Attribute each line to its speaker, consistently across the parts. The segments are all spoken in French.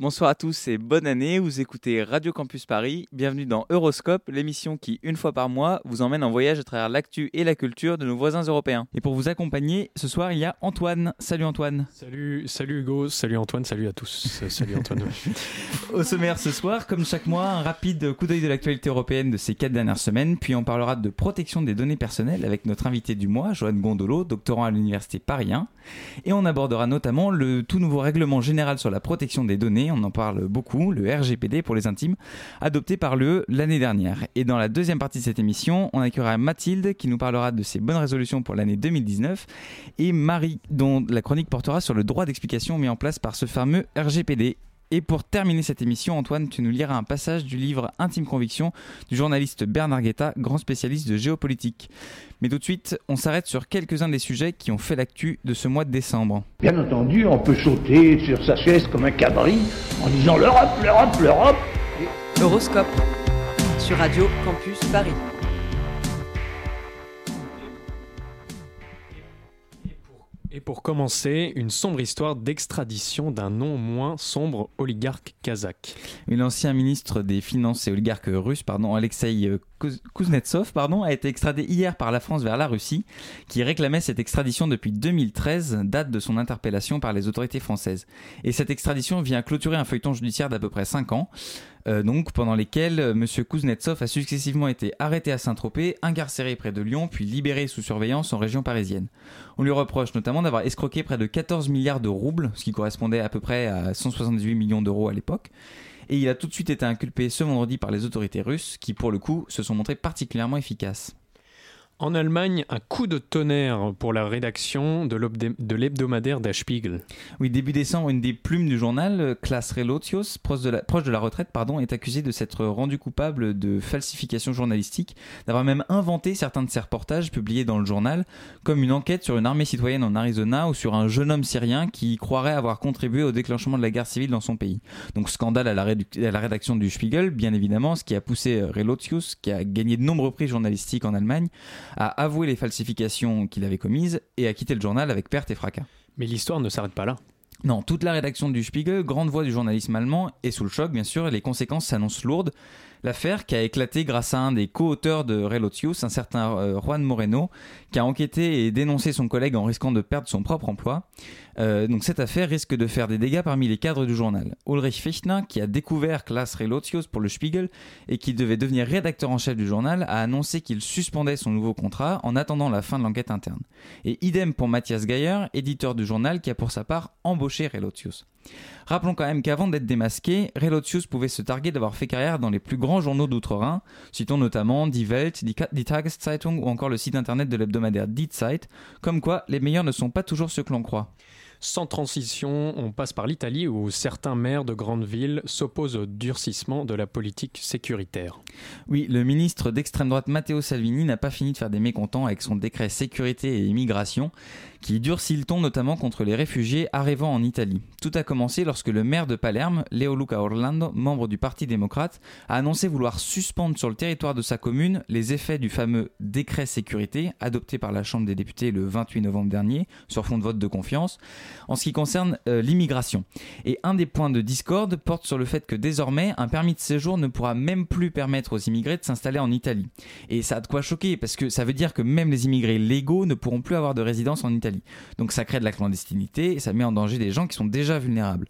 Speaker 1: Bonsoir à tous et bonne année. Vous écoutez Radio Campus Paris. Bienvenue dans Euroscope, l'émission qui, une fois par mois, vous emmène en voyage à travers l'actu et la culture de nos voisins européens. Et pour vous accompagner, ce soir, il y a Antoine. Salut Antoine.
Speaker 2: Salut, salut Hugo, salut Antoine, salut à tous. Euh, salut Antoine.
Speaker 1: Au sommaire ce soir, comme chaque mois, un rapide coup d'œil de l'actualité européenne de ces quatre dernières semaines, puis on parlera de protection des données personnelles avec notre invité du mois, Joanne Gondolo, doctorant à l'université Paris 1. Et on abordera notamment le tout nouveau règlement général sur la protection des données on en parle beaucoup, le RGPD pour les intimes, adopté par le l'année dernière. Et dans la deuxième partie de cette émission, on accueillera Mathilde qui nous parlera de ses bonnes résolutions pour l'année 2019 et Marie dont la chronique portera sur le droit d'explication mis en place par ce fameux RGPD. Et pour terminer cette émission, Antoine, tu nous liras un passage du livre Intime Conviction du journaliste Bernard Guetta, grand spécialiste de géopolitique. Mais tout de suite, on s'arrête sur quelques-uns des sujets qui ont fait l'actu de ce mois de décembre.
Speaker 3: Bien entendu, on peut sauter sur sa chaise comme un cabri en disant l'Europe, l'Europe, l'Europe.
Speaker 4: Horoscope sur Radio Campus Paris.
Speaker 2: Et pour commencer, une sombre histoire d'extradition d'un non moins sombre oligarque kazakh.
Speaker 1: L'ancien ministre des Finances et oligarque russe, pardon, Alexei euh, Kuznetsov pardon, a été extradé hier par la France vers la Russie, qui réclamait cette extradition depuis 2013, date de son interpellation par les autorités françaises. Et cette extradition vient clôturer un feuilleton judiciaire d'à peu près 5 ans, euh, donc pendant lesquels euh, M. Kuznetsov a successivement été arrêté à Saint-Tropez, incarcéré près de Lyon, puis libéré sous surveillance en région parisienne. On lui reproche notamment d'avoir escroqué près de 14 milliards de roubles, ce qui correspondait à peu près à 178 millions d'euros à l'époque et il a tout de suite été inculpé ce vendredi par les autorités russes qui pour le coup se sont montrées particulièrement efficaces.
Speaker 2: En Allemagne, un coup de tonnerre pour la rédaction de l'hebdomadaire Der Spiegel.
Speaker 1: Oui, début décembre, une des plumes du journal, Klaas Relotius, proche de la, retraite, pardon, est accusé de s'être rendu coupable de falsification journalistique, d'avoir même inventé certains de ses reportages publiés dans le journal, comme une enquête sur une armée citoyenne en Arizona ou sur un jeune homme syrien qui croirait avoir contribué au déclenchement de la guerre civile dans son pays. Donc scandale à la, à la rédaction du Spiegel, bien évidemment, ce qui a poussé Relotius, qui a gagné de nombreux prix journalistiques en Allemagne, a avoué les falsifications qu'il avait commises et a quitté le journal avec perte et fracas.
Speaker 2: Mais l'histoire ne s'arrête pas là.
Speaker 1: Non, toute la rédaction du Spiegel, grande voix du journalisme allemand, est sous le choc bien sûr et les conséquences s'annoncent lourdes. L'affaire qui a éclaté grâce à un des co-auteurs de Relotius, un certain euh, Juan Moreno, qui a enquêté et dénoncé son collègue en risquant de perdre son propre emploi. Euh, donc cette affaire risque de faire des dégâts parmi les cadres du journal. Ulrich Fichtner, qui a découvert Klaas Relotius pour le Spiegel et qui devait devenir rédacteur en chef du journal, a annoncé qu'il suspendait son nouveau contrat en attendant la fin de l'enquête interne. Et idem pour Matthias Geyer, éditeur du journal, qui a pour sa part embauché Relotius. Rappelons quand même qu'avant d'être démasqué, Relotius pouvait se targuer d'avoir fait carrière dans les plus grands journaux d'outre-Rhin, citons notamment Die Welt, Die Tageszeitung ou encore le site internet de l'hebdomadaire Die Zeit, comme quoi les meilleurs ne sont pas toujours ceux que l'on croit.
Speaker 2: Sans transition, on passe par l'Italie où certains maires de grandes villes s'opposent au durcissement de la politique sécuritaire.
Speaker 1: Oui, le ministre d'extrême droite Matteo Salvini n'a pas fini de faire des mécontents avec son décret sécurité et immigration qui durcit le ton notamment contre les réfugiés arrivant en Italie. Tout a commencé lorsque le maire de Palerme, Leo Luca Orlando, membre du Parti démocrate, a annoncé vouloir suspendre sur le territoire de sa commune les effets du fameux décret sécurité adopté par la Chambre des députés le 28 novembre dernier sur fond de vote de confiance en ce qui concerne euh, l'immigration. Et un des points de discorde porte sur le fait que désormais un permis de séjour ne pourra même plus permettre aux immigrés de s'installer en Italie. Et ça a de quoi choquer parce que ça veut dire que même les immigrés légaux ne pourront plus avoir de résidence en Italie. Donc ça crée de la clandestinité et ça met en danger des gens qui sont déjà vulnérables.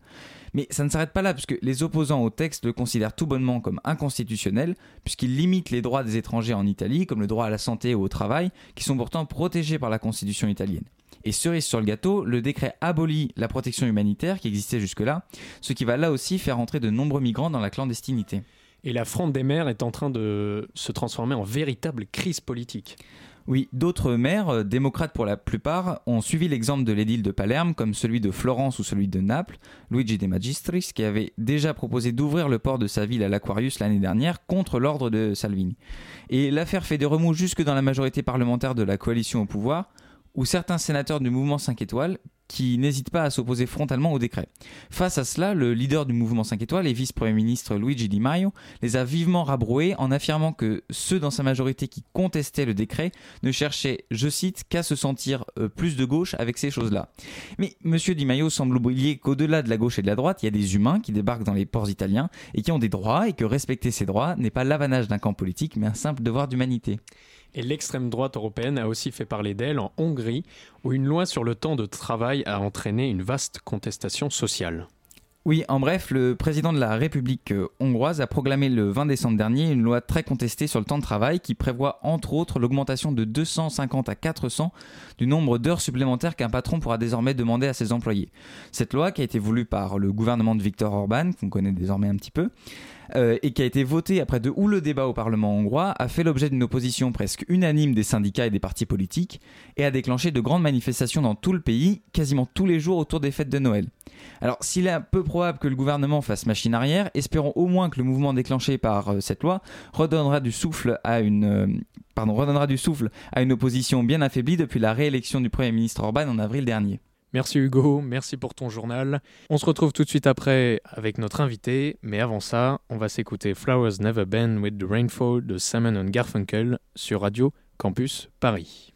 Speaker 1: Mais ça ne s'arrête pas là, puisque les opposants au texte le considèrent tout bonnement comme inconstitutionnel, puisqu'il limite les droits des étrangers en Italie, comme le droit à la santé ou au travail, qui sont pourtant protégés par la Constitution italienne. Et cerise sur le gâteau, le décret abolit la protection humanitaire qui existait jusque-là, ce qui va là aussi faire entrer de nombreux migrants dans la clandestinité.
Speaker 2: Et la fronde des mers est en train de se transformer en véritable crise politique.
Speaker 1: Oui, d'autres maires, euh, démocrates pour la plupart, ont suivi l'exemple de l'édile de Palerme, comme celui de Florence ou celui de Naples, Luigi De Magistris, qui avait déjà proposé d'ouvrir le port de sa ville à l'Aquarius l'année dernière contre l'ordre de Salvini. Et l'affaire fait des remous jusque dans la majorité parlementaire de la coalition au pouvoir, où certains sénateurs du mouvement 5 étoiles, qui n'hésite pas à s'opposer frontalement au décret. Face à cela, le leader du mouvement 5 étoiles et vice-premier ministre Luigi Di Maio les a vivement rabroués en affirmant que ceux dans sa majorité qui contestaient le décret ne cherchaient, je cite, qu'à se sentir euh, plus de gauche avec ces choses-là. Mais M. Di Maio semble oublier qu'au-delà de la gauche et de la droite, il y a des humains qui débarquent dans les ports italiens et qui ont des droits et que respecter ces droits n'est pas l'avanage d'un camp politique mais un simple devoir d'humanité.
Speaker 2: Et l'extrême droite européenne a aussi fait parler d'elle en Hongrie, où une loi sur le temps de travail a entraîné une vaste contestation sociale.
Speaker 1: Oui, en bref, le président de la République euh, hongroise a proclamé le 20 décembre dernier une loi très contestée sur le temps de travail qui prévoit entre autres l'augmentation de 250 à 400 du nombre d'heures supplémentaires qu'un patron pourra désormais demander à ses employés. Cette loi, qui a été voulue par le gouvernement de Viktor Orban, qu'on connaît désormais un petit peu, euh, et qui a été voté après de houleux débats au Parlement hongrois, a fait l'objet d'une opposition presque unanime des syndicats et des partis politiques, et a déclenché de grandes manifestations dans tout le pays, quasiment tous les jours autour des fêtes de Noël. Alors, s'il est peu probable que le gouvernement fasse machine arrière, espérons au moins que le mouvement déclenché par euh, cette loi redonnera du souffle à une euh, pardon, redonnera du souffle à une opposition bien affaiblie depuis la réélection du Premier ministre Orban en avril dernier.
Speaker 2: Merci Hugo, merci pour ton journal. On se retrouve tout de suite après avec notre invité, mais avant ça, on va s'écouter Flowers Never Bend with the Rainfall de Simon and Garfunkel sur Radio Campus Paris.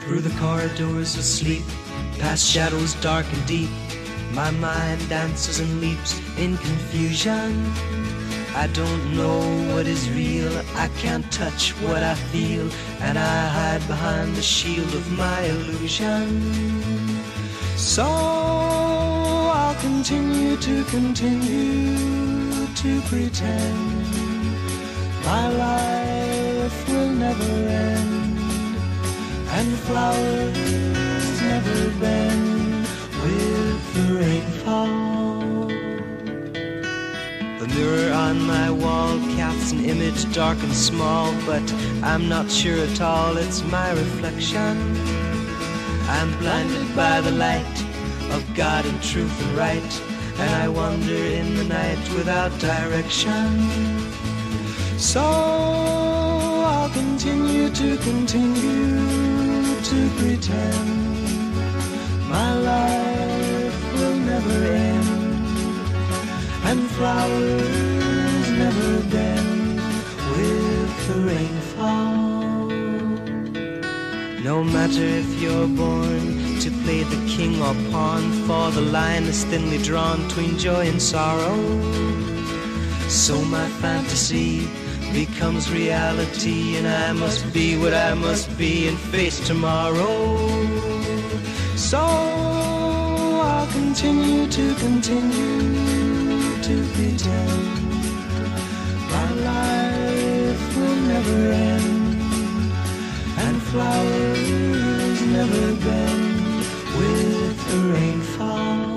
Speaker 5: Through the corridors of sleep, past shadows dark and deep, my mind dances and leaps in confusion. I don't know what is real, I can't touch what I feel, and I hide behind the shield of my illusion. So I'll continue to continue to pretend my life will never end, and flowers never bend with the rainfall. The mirror on my wall casts an image dark and small, but I'm not sure at all it's my reflection. I'm blinded by the light of God and truth and right, and I wander in the night without direction. So I'll continue to continue to pretend my life and flowers never bend with the rainfall. No matter if you're born to play the king or pawn, for the line is thinly drawn between joy and sorrow. So my fantasy becomes reality, and I must be what I must be and face tomorrow. So I'll continue to continue to pretend my life will never end, and flowers never bend with the rainfall.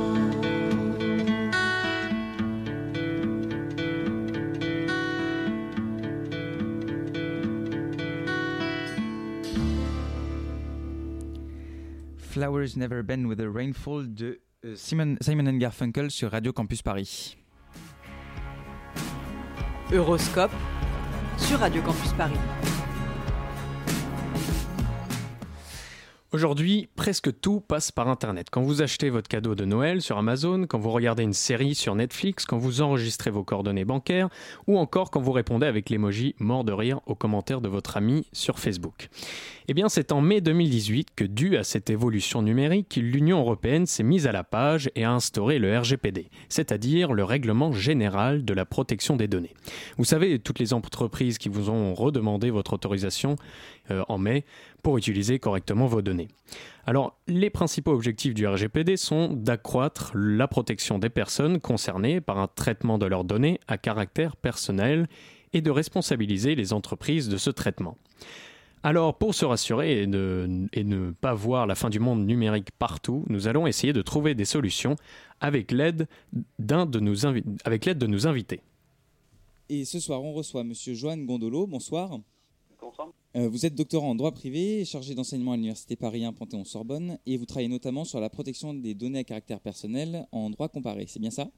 Speaker 1: Flowers Never Bend with a Rainfall de euh, Simon, Simon Garfunkel sur Radio Campus Paris.
Speaker 4: Euroscope sur Radio Campus Paris.
Speaker 2: Aujourd'hui, presque tout passe par Internet. Quand vous achetez votre cadeau de Noël sur Amazon, quand vous regardez une série sur Netflix, quand vous enregistrez vos coordonnées bancaires, ou encore quand vous répondez avec l'emoji mort de rire aux commentaires de votre ami sur Facebook. Eh bien, c'est en mai 2018 que, dû à cette évolution numérique, l'Union européenne s'est mise à la page et a instauré le RGPD, c'est-à-dire le Règlement général de la protection des données. Vous savez, toutes les entreprises qui vous ont redemandé votre autorisation euh, en mai pour utiliser correctement vos données. Alors, les principaux objectifs du RGPD sont d'accroître la protection des personnes concernées par un traitement de leurs données à caractère personnel et de responsabiliser les entreprises de ce traitement. Alors, pour se rassurer et ne, pas voir la fin du monde numérique partout, nous allons essayer de trouver des solutions avec l'aide de nos avec de nos invités.
Speaker 1: Et ce soir, on reçoit Monsieur Joanne Gondolo. Bonsoir. Euh, vous êtes doctorant en droit privé, chargé d'enseignement à l'Université Paris 1 Panthéon-Sorbonne, et vous travaillez notamment sur la protection des données à caractère personnel en droit comparé. C'est bien ça?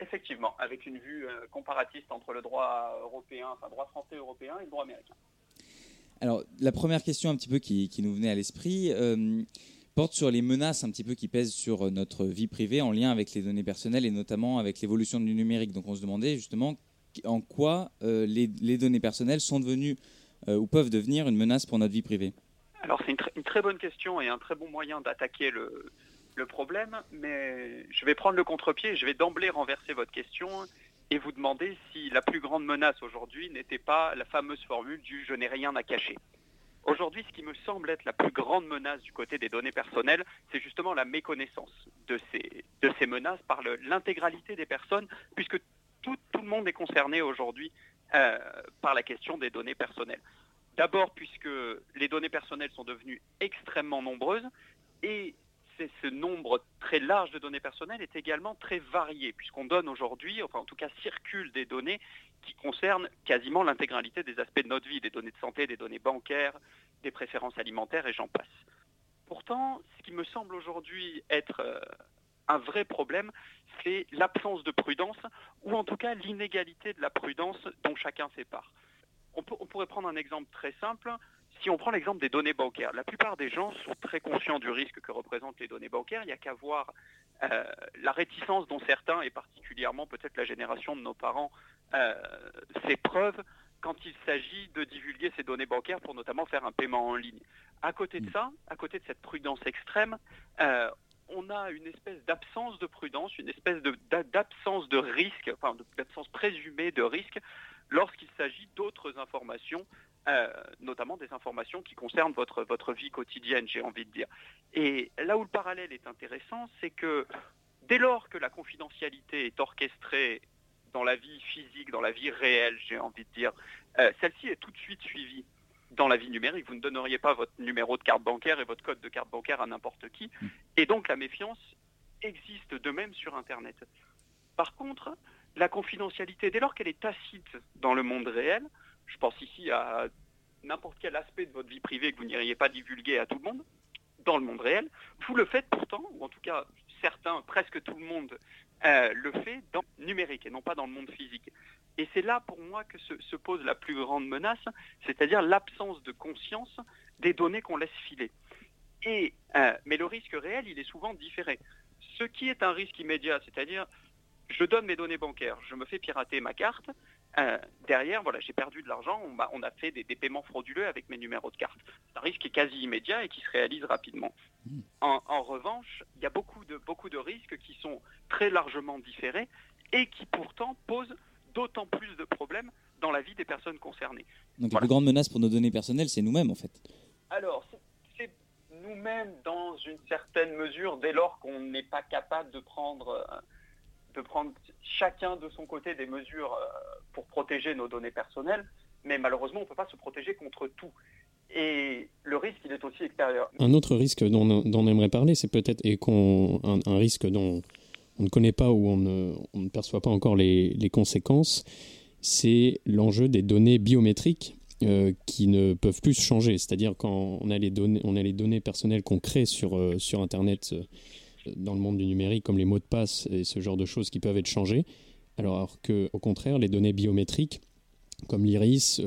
Speaker 6: Effectivement, avec une vue euh, comparatiste entre le droit européen, enfin droit français européen et le droit américain.
Speaker 1: Alors, la première question un petit peu qui, qui nous venait à l'esprit euh, porte sur les menaces un petit peu qui pèsent sur notre vie privée en lien avec les données personnelles et notamment avec l'évolution du numérique. Donc, on se demandait justement en quoi euh, les, les, données personnelles sont devenues ou peuvent devenir une menace pour notre vie privée.
Speaker 6: Alors, c'est une, tr une, très bonne question et un très bon moyen d'attaquer le, problème, mais je vais prendre le contre-pied je vais d'emblée renverser votre question et vous demander si la plus grande menace aujourd'hui n'était pas la fameuse formule du je n'ai rien à cacher. Aujourd'hui, ce qui me semble être la plus grande menace du côté des données personnelles, c'est justement la méconnaissance de ces, de ces menaces par l'intégralité des personnes, puisque tout, tout, le monde est concerné aujourd'hui euh, par la question des données personnelles. D'abord, puisque les données personnelles sont devenues extrêmement nombreuses et ce nombre très large de données personnelles est également très varié, puisqu'on donne aujourd'hui, enfin en tout cas circulent des données qui concernent quasiment l'intégralité des aspects de notre vie, des données de santé, des données bancaires, des préférences alimentaires et j'en passe. Pourtant, ce qui me semble aujourd'hui être euh, un vrai problème, c'est l'absence de prudence, ou en tout cas l'inégalité de la prudence dont chacun sépare. On, peut, on pourrait prendre un exemple très simple si on prend l'exemple des données bancaires, la plupart des gens sont très conscients du risque que représentent les données bancaires. Il n'y a qu'à voir euh, la réticence dont certains, et particulièrement peut-être la génération de nos parents, euh, s'épreuvent quand il s'agit de divulguer ces données bancaires pour notamment faire un paiement en ligne. À côté de ça, à côté de cette prudence extrême, euh, on a une espèce d'absence de prudence, une espèce d'absence de, risque, enfin d'absence présumée de risque lorsqu'il s'agit d'autres informations euh, notamment des informations qui concernent votre, votre vie quotidienne, j'ai envie de dire. Et là où le parallèle est intéressant, c'est que dès lors que la confidentialité est orchestrée dans la vie physique, dans la vie réelle, j'ai envie de dire, euh, celle-ci est tout de suite suivie dans la vie numérique. Vous ne donneriez pas votre numéro de carte bancaire et votre code de carte bancaire à n'importe qui. Et donc la méfiance existe de même sur Internet. Par contre, la confidentialité, dès lors qu'elle est tacite dans le monde réel, je pense ici à n'importe quel aspect de votre vie privée que vous n'iriez pas divulguer à tout le monde, dans le monde réel, vous le faites pourtant, ou en tout cas certains, presque tout le monde euh, le fait dans le numérique et non pas dans le monde physique. Et c'est là pour moi que se, se, pose la plus grande menace, c'est-à-dire l'absence de conscience des données qu'on laisse filer. Et, euh, mais le risque réel, il est souvent différé. Ce qui est un risque immédiat, c'est-à-dire je donne mes données bancaires, je me fais pirater ma carte, euh, derrière, voilà, j'ai perdu de l'argent, on, on, a fait des, des, paiements frauduleux avec mes numéros de carte. C'est un risque qui est quasi immédiat et qui se réalise rapidement. Mmh. En, en, revanche, il y a beaucoup de, beaucoup de risques qui sont très largement différés et qui pourtant posent d'autant plus de problèmes dans la vie des personnes concernées.
Speaker 1: Donc voilà. la plus grande menace pour nos données personnelles, c'est nous-mêmes en fait.
Speaker 6: Alors, c'est nous-mêmes dans une certaine mesure, dès lors qu'on n'est pas capable de prendre... Euh, de prendre chacun de son côté des mesures euh, pour protéger nos données personnelles, mais malheureusement, on ne peut pas se protéger contre tout. Et le risque, il est aussi extérieur.
Speaker 2: Un autre risque dont, dont on aimerait parler, c'est peut-être et qu'on un, un, risque dont on ne connaît pas ou on ne, perçoit pas encore les, conséquences, c'est l'enjeu des données biométriques euh, qui ne peuvent plus changer. C'est-à-dire quand on a les données, on a les données personnelles qu'on crée sur, euh, sur Internet. Euh, dans le monde du numérique, comme les mots de passe et ce genre de choses qui peuvent être changées, alors que, au contraire, les données biométriques, comme l'iris,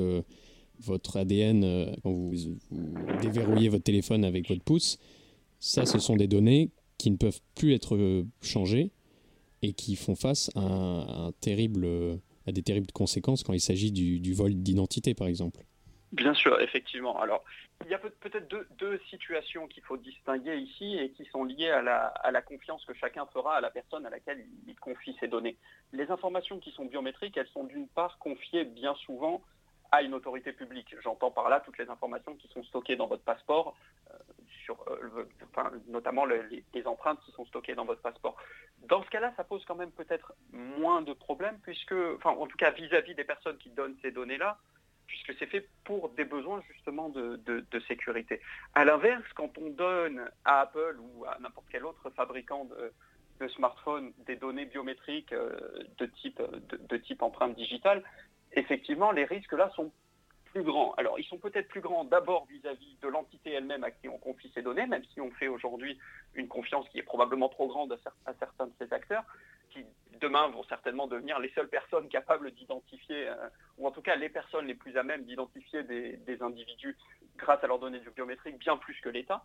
Speaker 2: votre ADN, quand vous, vous, déverrouillez votre téléphone avec votre pouce, ça, ce sont des données qui ne peuvent plus être changées et qui font face à, des terribles conséquences quand il s'agit du, vol d'identité, par exemple.
Speaker 6: Bien sûr, effectivement. Alors, il y a peut-être deux, situations qu'il faut distinguer ici et qui sont liées à la, confiance que chacun fera à la personne à laquelle il, il confie ses données. Les informations qui sont biométriques, elles sont d'une part confiées bien souvent à une autorité publique. J'entends par là toutes les informations qui sont stockées dans votre passeport, euh, euh, notamment les, empreintes qui sont stockées dans votre passeport. Dans ce cas-là, ça pose quand même peut-être moins de problèmes, puisque, enfin, en tout cas vis-à-vis -vis des personnes qui donnent ces données-là, puisque c'est fait pour des besoins justement de, sécurité. À l'inverse, quand on donne à Apple ou à n'importe quel autre fabricant de, smartphones des données biométriques euh, de type, de, type empreinte digitale, effectivement, les risques là sont ils sont peut-être plus grands d'abord vis-à-vis de l'entité elle-même à qui on confie ces données, même si on fait aujourd'hui une confiance qui est probablement trop grande à, certains de ces acteurs, qui demain vont certainement devenir les seules personnes capables d'identifier, ou en tout cas les personnes les plus à même d'identifier des, individus grâce à leurs données biométriques bien plus que l'État.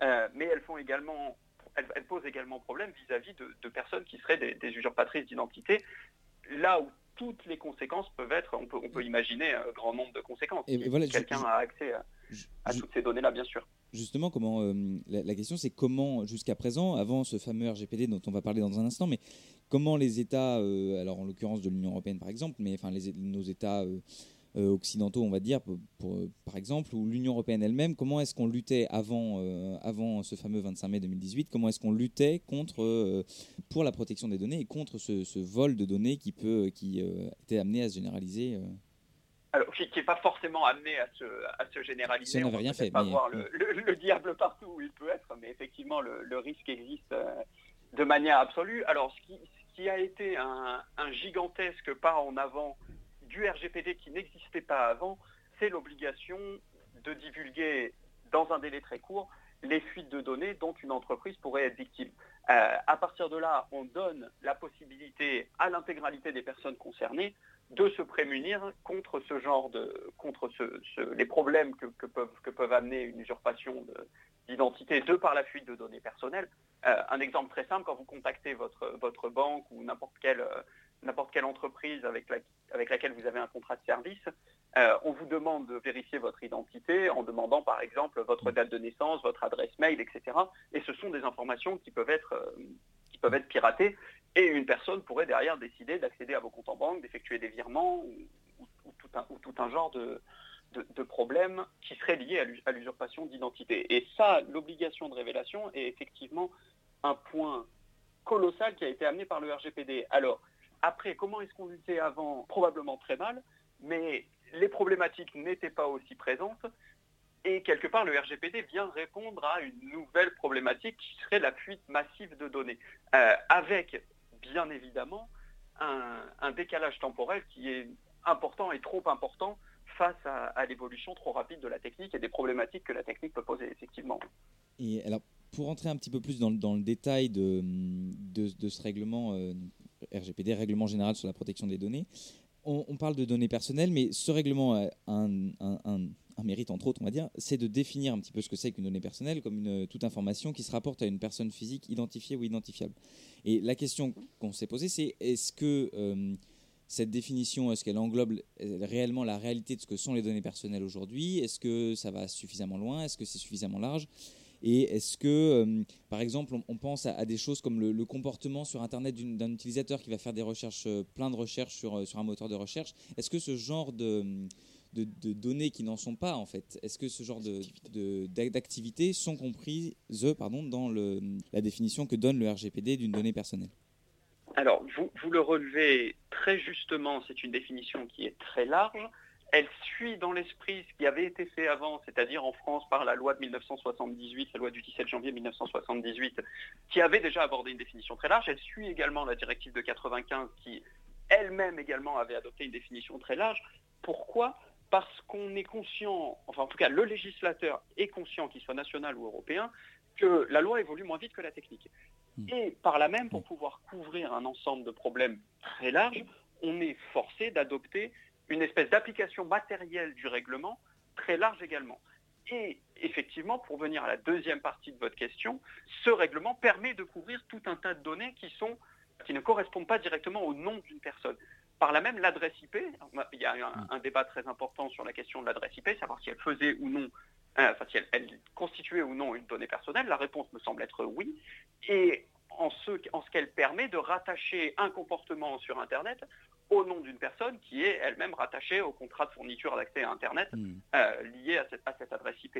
Speaker 6: mais elles font également elle, pose également problème vis-à-vis de, personnes qui seraient des, usurpatrices d'identité, là où toutes les conséquences peuvent être, on peut, imaginer un grand nombre de conséquences. Et, voilà, Quelqu'un a accès à, toutes ces données-là, bien sûr.
Speaker 1: Justement, comment euh, la, question c'est comment, jusqu'à présent, avant ce fameux RGPD dont on va parler dans un instant, mais comment les États, euh, alors en l'occurrence de l'Union européenne par exemple, mais enfin les, nos États euh, occidentaux, on va dire, pour, par exemple, ou l'Union européenne elle-même, comment est-ce qu'on luttait avant, euh, avant ce fameux 25 mai 2018, comment est-ce qu'on luttait contre, euh, pour la protection des données et contre ce, vol de données qui, peut, qui était amené à se généraliser
Speaker 6: alors, qui n'est pas forcément amené à se, à se généraliser. on n'avait rien fait. Pas voir le, le, diable partout où il peut être, mais effectivement, le, risque existe de manière absolue. Alors, ce qui, ce qui a été un, un, gigantesque pas en avant du RGPD qui n'existait pas avant, c'est l'obligation de divulguer dans un délai très court les fuites de données dont une entreprise pourrait être victime. Euh, à partir de là, on donne la possibilité à l'intégralité des personnes concernées de se prémunir contre ce genre de, contre les problèmes que, peuvent, que peuvent amener une usurpation d'identité de, par la fuite de données personnelles. Euh, un exemple très simple, quand vous contactez votre, votre banque ou n'importe quelle, euh, n'importe quelle entreprise avec, avec laquelle vous avez un contrat de service, euh, on vous demande de vérifier votre identité en demandant par exemple votre date de naissance, votre adresse mail, etc. Et ce sont des informations qui peuvent être, euh, qui peuvent être piratées et une personne pourrait derrière décider d'accéder à vos comptes en banque, d'effectuer des virements ou, tout, un, tout, un, genre de, de, problèmes qui seraient liés à l'usurpation d'identité. Et ça, l'obligation de révélation est effectivement un point colossal qui a été amené par le RGPD. Alors, après, comment est-ce qu'on luttait avant Probablement très mal, mais les problématiques n'étaient pas aussi présentes. Et quelque part, le RGPD vient répondre à une nouvelle problématique qui serait la fuite massive de données, euh, avec bien évidemment un, décalage temporel qui est important et trop important face à, l'évolution trop rapide de la technique et des problématiques que la technique peut poser effectivement.
Speaker 1: Pour entrer un petit peu plus dans, le détail de, ce règlement, euh, RGPD, Règlement général sur la protection des données. On, parle de données personnelles, mais ce règlement a un, mérite, entre autres, on va dire, c'est de définir un petit peu ce que c'est qu'une donnée personnelle comme toute information qui se rapporte à une personne physique identifiée ou identifiable. Et la question qu'on s'est posée, c'est est-ce que euh, cette définition, est-ce qu'elle englobe réellement la réalité de ce que sont les données personnelles aujourd'hui? Est-ce que ça va suffisamment loin? Est-ce que c'est suffisamment large? Et est-ce que, euh, par exemple, on, pense à, des choses comme le, comportement sur Internet d'un utilisateur qui va faire des recherches, euh, plein de recherches sur, euh, sur un moteur de recherche Est-ce que ce genre de, de, données qui n'en sont pas, en fait, est-ce que ce genre d'activités sont comprises pardon, dans le, la définition que donne le RGPD d'une donnée personnelle?
Speaker 6: Alors, vous, vous, le relevez très justement, c'est une définition qui est très large elle suit dans l'esprit ce qui avait été fait avant, c'est-à-dire en France par la loi de 1978, la loi du 17 janvier 1978, qui avait déjà abordé une définition très large. Elle suit également la directive de 95 qui elle-même également avait adopté une définition très large. Pourquoi? Parce qu'on est conscient, enfin en tout cas le législateur est conscient, qu'il soit national ou européen, que la loi évolue moins vite que la technique. Hmm. Et par là même, pour pouvoir couvrir un ensemble de problèmes très larges, on est forcé d'adopter une espèce d'application matérielle du règlement très large également. Et effectivement, pour venir à la deuxième partie de votre question, ce règlement permet de couvrir tout un tas de données qui, sont, qui ne correspondent pas directement au nom d'une personne. Par là même, l'adresse IP, il y a un, un, débat très important sur la question de l'adresse IP, savoir si elle faisait ou non, euh, enfin si elle, constituait ou non une donnée personnelle. La réponse me semble être oui. Et en ce qu'elle permet de rattacher un comportement sur Internet au nom d'une personne qui est elle-même rattachée au contrat de fourniture d'accès à Internet hmm. euh, lié à cette, adresse IP.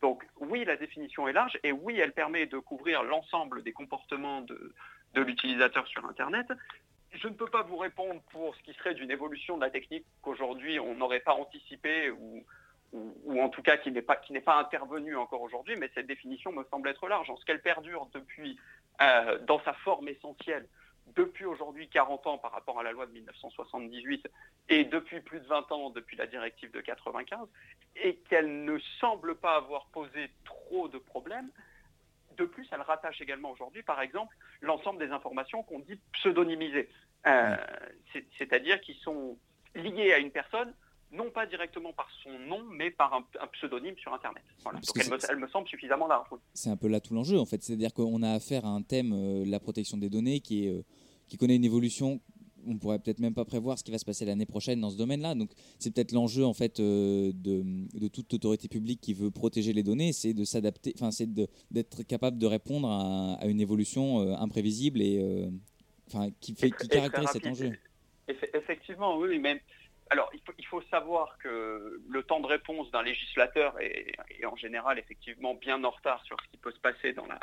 Speaker 6: Donc oui, la définition est large et oui, elle permet de couvrir l'ensemble des comportements de, l'utilisateur sur Internet. Je ne peux pas vous répondre pour ce qui serait d'une évolution de la technique qu'aujourd'hui on n'aurait pas anticipé ou, ou, en tout cas qui n'est pas, qui pas intervenu encore aujourd'hui, mais cette définition me semble être large. En ce qu'elle perdure depuis, euh, dans sa forme essentielle, depuis aujourd'hui 40 ans par rapport à la loi de 1978 et depuis plus de 20 ans depuis la directive de 95 et qu'elle ne semble pas avoir posé trop de problèmes, de plus, elle rattache également aujourd'hui, par exemple, l'ensemble des informations qu'on dit pseudonymisées, euh, c'est-à-dire qui sont liées à une personne, non pas directement par son nom, mais par un, pseudonyme sur Internet. Donc elle me, semble suffisamment large.
Speaker 7: C'est un peu là tout l'enjeu, en fait. C'est-à-dire qu'on a affaire à un thème, euh, la protection des données, qui, est, euh, qui connaît une évolution on pourrait peut-être même pas prévoir ce qui va se passer l'année prochaine dans ce domaine-là. Donc c'est peut-être l'enjeu en fait euh, de, toute autorité publique qui veut protéger les données, c'est de s'adapter, enfin c'est d'être capable de répondre à, une évolution imprévisible et enfin qui fait qui caractérise cet enjeu.
Speaker 6: Effectivement, oui, mais alors il faut, savoir que le temps de réponse d'un législateur est, est, en général effectivement bien en retard sur ce qui peut se passer dans la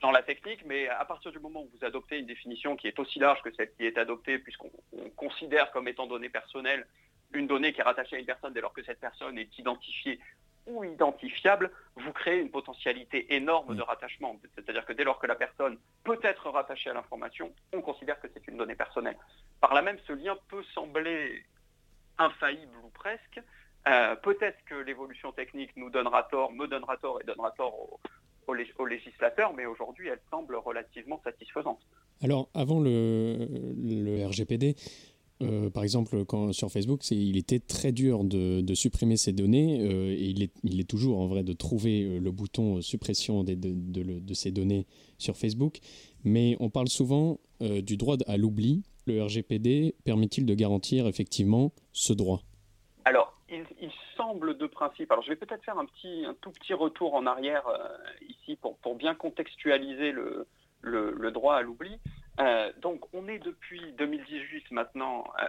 Speaker 6: dans la technique, mais à partir du moment où vous adoptez une définition qui est aussi large que celle qui est adoptée, puisqu'on considère comme étant donnée personnelle une donnée qui est rattachée à une personne dès lors que cette personne est identifiée ou identifiable, vous créez une potentialité énorme de rattachement. C'est-à-dire que dès lors que la personne peut être rattachée à l'information, on considère que c'est une donnée personnelle. Par là même, ce lien peut sembler infaillible ou presque. Euh, peut-être que l'évolution technique nous donnera tort, me donnera tort et donnera tort aux, législateurs, mais aujourd'hui, elle semble relativement satisfaisante.
Speaker 2: Alors, avant le, RGPD, euh, par exemple, sur Facebook, il était très dur de, supprimer ces données, euh, et il est, toujours en vrai de trouver le bouton suppression de, de, ces données sur Facebook. Mais on parle souvent du droit à l'oubli. Le RGPD permet-il de garantir effectivement ce droit?
Speaker 6: Alors, il, semble de principe, alors je vais peut-être faire un, petit, un tout petit retour en arrière euh, ici pour, pour, bien contextualiser le, le, droit à l'oubli. Euh, donc on est depuis 2018 maintenant euh,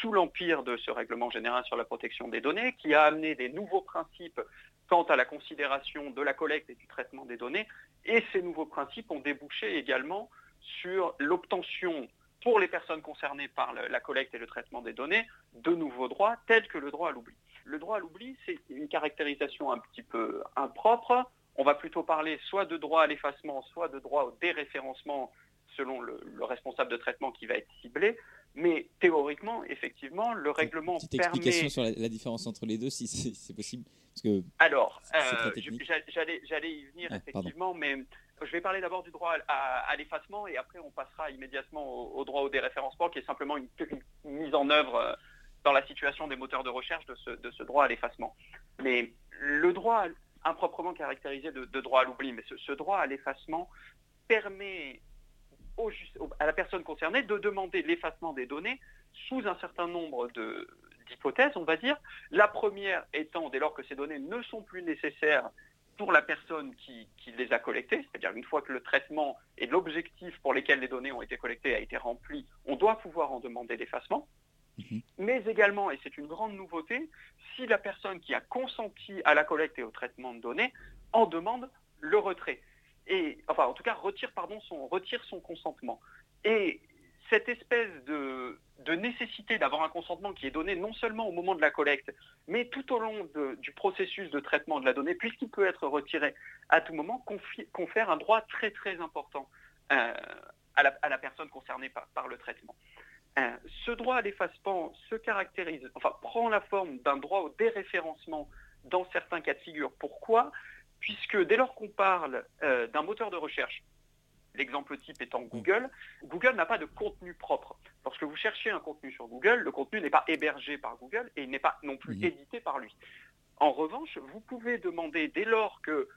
Speaker 6: sous l'empire de ce règlement général sur la protection des données qui a amené des nouveaux principes quant à la considération de la collecte et du traitement des données. Et ces nouveaux principes ont débouché également sur l'obtention pour les personnes concernées par la collecte et le traitement des données de nouveaux droits tels que le droit à l'oubli. Le droit à l'oubli, c'est une caractérisation un petit peu impropre. On va plutôt parler soit de droit à l'effacement, soit de droit au déréférencement selon le, responsable de traitement qui va être ciblé. Mais théoriquement, effectivement, le règlement
Speaker 7: Petite explication sur la, différence entre les deux, si c'est possible. Parce que
Speaker 6: Alors, euh, j'allais y venir, effectivement, mais je vais parler d'abord du droit à, l'effacement et après on passera immédiatement au, droit au déréférencement qui est simplement une, mise en œuvre euh, dans la situation des moteurs de recherche de ce, droit à l'effacement. Mais le droit improprement caractérisé de, droit à l'oubli, mais ce, droit à l'effacement permet à la personne concernée de demander l'effacement des données sous un certain nombre d'hypothèses, on va dire. La première étant, dès lors que ces données ne sont plus nécessaires pour la personne qui, les a collectées, c'est-à-dire une fois que le traitement et l'objectif pour lesquels les données ont été collectées a été rempli, on doit pouvoir en demander l'effacement. Mhm. Mais également, et c'est une grande nouveauté, si la personne qui a consenti à la collecte et au traitement de données en demande le retrait. Et, enfin, en tout cas, retire, pardon, son, retire son consentement. Et cette espèce de, nécessité d'avoir un consentement qui est donné non seulement au moment de la collecte, mais tout au long du processus de traitement de la donnée, puisqu'il peut être retiré à tout moment, confère un droit très très important euh, à, la, personne concernée par, le traitement. Euh, ce droit à l'effacement se caractérise, enfin prend la forme d'un droit au déréférencement dans certains cas de figure. Pourquoi? Puisque dès lors qu'on parle euh, d'un moteur de recherche L'exemple type étant Google. Google n'a pas de contenu propre. Lorsque vous cherchez un contenu sur Google, le contenu n'est pas hébergé par Google et il n'est pas non plus édité par lui. En revanche, vous pouvez demander, dès lors que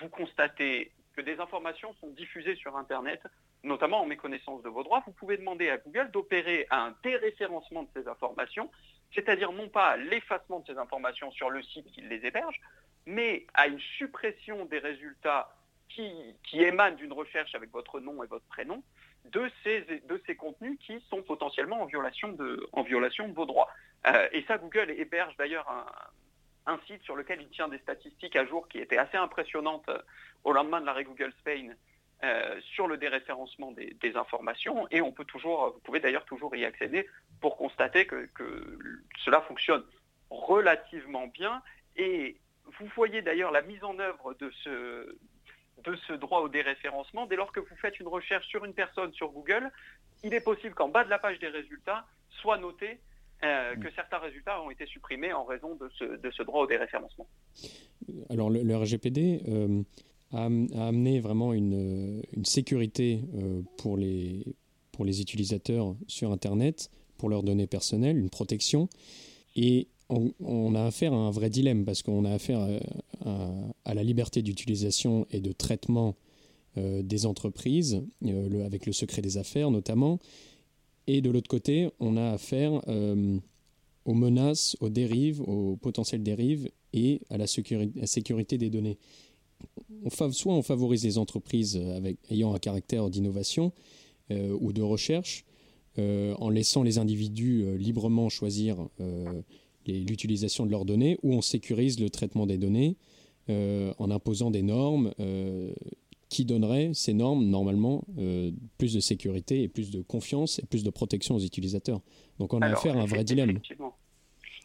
Speaker 6: vous constatez que des informations sont diffusées sur Internet, notamment en méconnaissance de vos droits, vous pouvez demander à Google d'opérer un déréférencement de ces informations, c'est-à-dire non pas l'effacement de ces informations sur le site qui les héberge, mais à une suppression des résultats qui, émanent d'une recherche avec votre nom et votre prénom de ces, de ces contenus qui sont potentiellement en violation de, en violation vos droits. Euh, et ça, Google héberge d'ailleurs un, site sur lequel il tient des statistiques à jour qui étaient assez impressionnantes euh, au lendemain de l'arrêt Google Spain euh, sur le déréférencement des, informations. Et on peut toujours, vous pouvez d'ailleurs toujours y accéder pour constater que, que cela fonctionne relativement bien. Et vous voyez d'ailleurs la mise en œuvre de ce, de ce droit au déréférencement. Dès lors que vous faites une recherche sur une personne sur Google, il est possible qu'en bas de la page des résultats soit noté euh, que certains résultats ont été supprimés en raison de ce, droit au déréférencement.
Speaker 2: Alors le, RGPD, euh, à, amener vraiment une, une sécurité pour, les, pour les utilisateurs sur Internet, pour leurs données personnelles, une protection. Et on, a affaire à un vrai dilemme parce qu'on a affaire à, la liberté d'utilisation et de traitement des entreprises, avec le secret des affaires notamment. Et de l'autre côté, on a affaire aux menaces, aux dérives, aux potentielles dérives et à la sécurité, des données. soit on favorise les entreprises ayant un caractère d'innovation euh, ou de recherche, euh, en laissant les individus euh, librement choisir l'utilisation de leurs données, ou on sécurise le traitement des données en imposant des normes qui donneraient, ces normes, normalement, plus de sécurité et plus de confiance et plus de protection aux utilisateurs? Donc on a affaire à un vrai dilemme.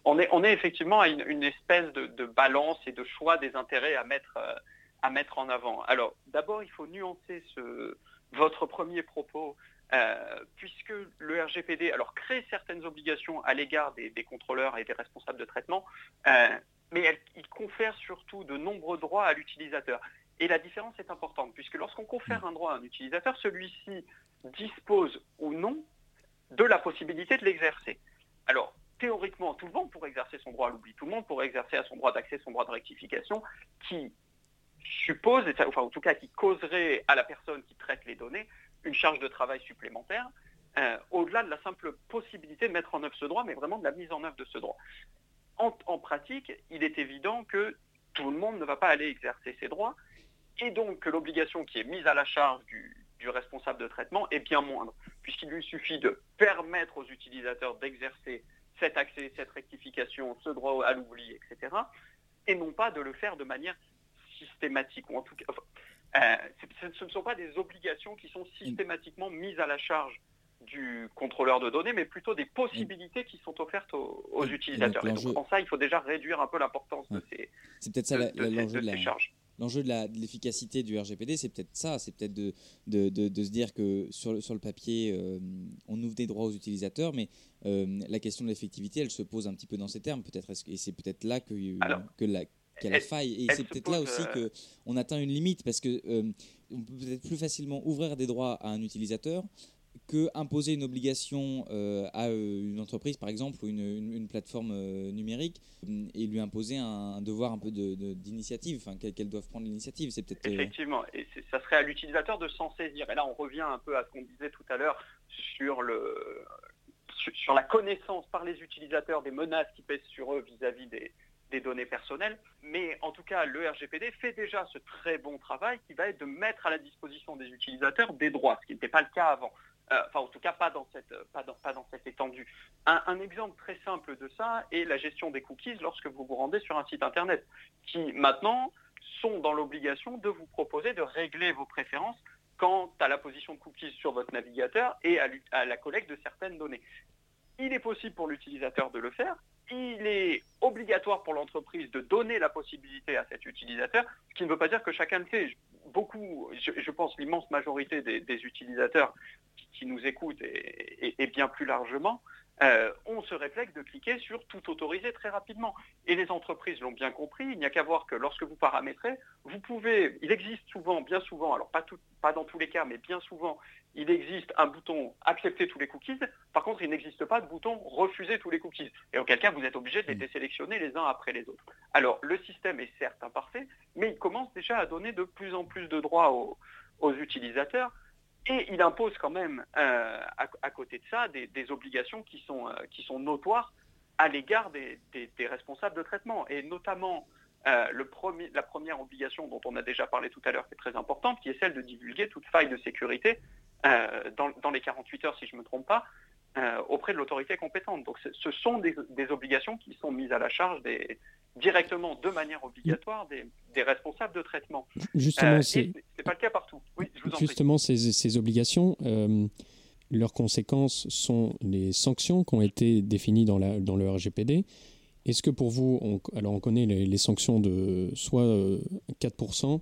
Speaker 6: On est, on est effectivement à une, espèce de, balance et de choix des intérêts à mettre, euh, à mettre en avant. Alors d'abord, il faut nuancer ce, votre premier propos, euh, puisque le RGPD alors, crée certaines obligations à l'égard des, contrôleurs et des responsables de traitement, euh, mais il confère surtout de nombreux droits à l'utilisateur. Et la différence est importante, puisque lorsqu'on confère un droit à un utilisateur, celui-ci dispose ou non de la possibilité de l'exercer. Alors, théoriquement, tout le monde pourrait exercer son droit à l'oubli, tout le monde pourrait exercer à son droit d'accès, son droit de rectification, qui suppose, enfin en tout cas qui causerait à la personne qui traite les données une charge de travail supplémentaire, euh, au-delà de la simple possibilité de mettre en œuvre ce droit, mais vraiment de la mise en œuvre de ce droit. En, en pratique, il est évident que tout le monde ne va pas aller exercer ses droits, et donc que l'obligation qui est mise à la charge du, du responsable de traitement est bien moindre, puisqu'il lui suffit de permettre aux utilisateurs d'exercer cet accès, cette rectification, ce droit à l'oubli, etc., et non pas de le faire de manière systématique, ou en tout cas, euh, ce ne sont pas des obligations qui sont systématiquement mises à la charge du contrôleur de données, mais plutôt des possibilités qui sont offertes aux, utilisateurs. Et donc, en ça, il faut déjà réduire un peu l'importance de ces,
Speaker 7: C'est peut-être ça l'enjeu de, charges l'enjeu de l'efficacité du RGPD, c'est peut-être ça, c'est peut-être de, de, se dire que sur le, sur le papier, euh, on ouvre des droits aux utilisateurs, mais euh, la question de l'effectivité, elle se pose un petit peu dans ces termes, peut-être, et c'est peut-être là que, que la a la faille. Et c'est peut-être là aussi euh, qu'on atteint une limite, parce que on peut peut-être plus facilement ouvrir des droits à un utilisateur que imposer une obligation euh, à euh, une entreprise, par exemple, ou une, plateforme euh, numérique, et lui imposer un, devoir un peu d'initiative, de, enfin, qu'elles doivent prendre l'initiative. C'est peut-être.
Speaker 6: Effectivement, et ça serait à l'utilisateur de s'en saisir. Et là, on revient un peu à ce qu'on disait tout à l'heure sur le sur la connaissance par les utilisateurs des menaces qui pèsent sur eux vis-à-vis des, des données personnelles. Mais en tout cas, le RGPD fait déjà ce très bon travail qui va être de mettre à la disposition des utilisateurs des droits, ce qui n'était pas le cas avant. Euh, enfin en tout cas pas dans cette, pas dans, pas dans cette étendue. Un, exemple très simple de ça est la gestion des cookies lorsque vous vous rendez sur un site internet, qui maintenant sont dans l'obligation de vous proposer de régler vos préférences quant à la position de cookies sur votre navigateur et à la collecte de certaines données. Il est possible pour l'utilisateur de le faire, il est obligatoire pour l'entreprise de donner la possibilité à cet utilisateur, ce qui ne veut pas dire que chacun le fait. Beaucoup, je, pense l'immense majorité des, utilisateurs qui, nous écoutent et, bien plus largement, euh, ont ce réflexe de cliquer sur tout autoriser très rapidement. Et les entreprises l'ont bien compris, il n'y a qu'à voir que lorsque vous paramétrez, vous pouvez, il existe souvent, bien souvent, alors pas, tout, pas dans tous les cas, mais bien souvent, il existe un bouton accepter tous les cookies. Par contre, il n'existe pas de bouton refuser tous les cookies. Et auquel cas, vous êtes obligé de les désélectionner les uns après les autres. Alors, le système est certes imparfait, mais il commence déjà à donner de plus en plus de droits aux, utilisateurs. Et il impose quand même, euh, à, côté de ça, des, obligations qui sont, euh, qui sont notoires à l'égard des, responsables de traitement. Et notamment, euh, la première obligation dont on a déjà parlé tout à l'heure, qui est très importante, qui est celle de divulguer toute faille de sécurité dans, les 48 heures, si je ne me trompe pas, auprès de l'autorité compétente. Donc ce sont des, obligations qui sont mises à la charge des, directement, de manière obligatoire, des, responsables de traitement.
Speaker 2: Justement, euh,
Speaker 6: c'est pas le cas partout.
Speaker 2: Justement, ces, obligations, leurs conséquences sont les sanctions qui ont été définies dans, la, dans le RGPD. Est-ce que pour vous, on, alors on connaît les, les sanctions de soit 4%,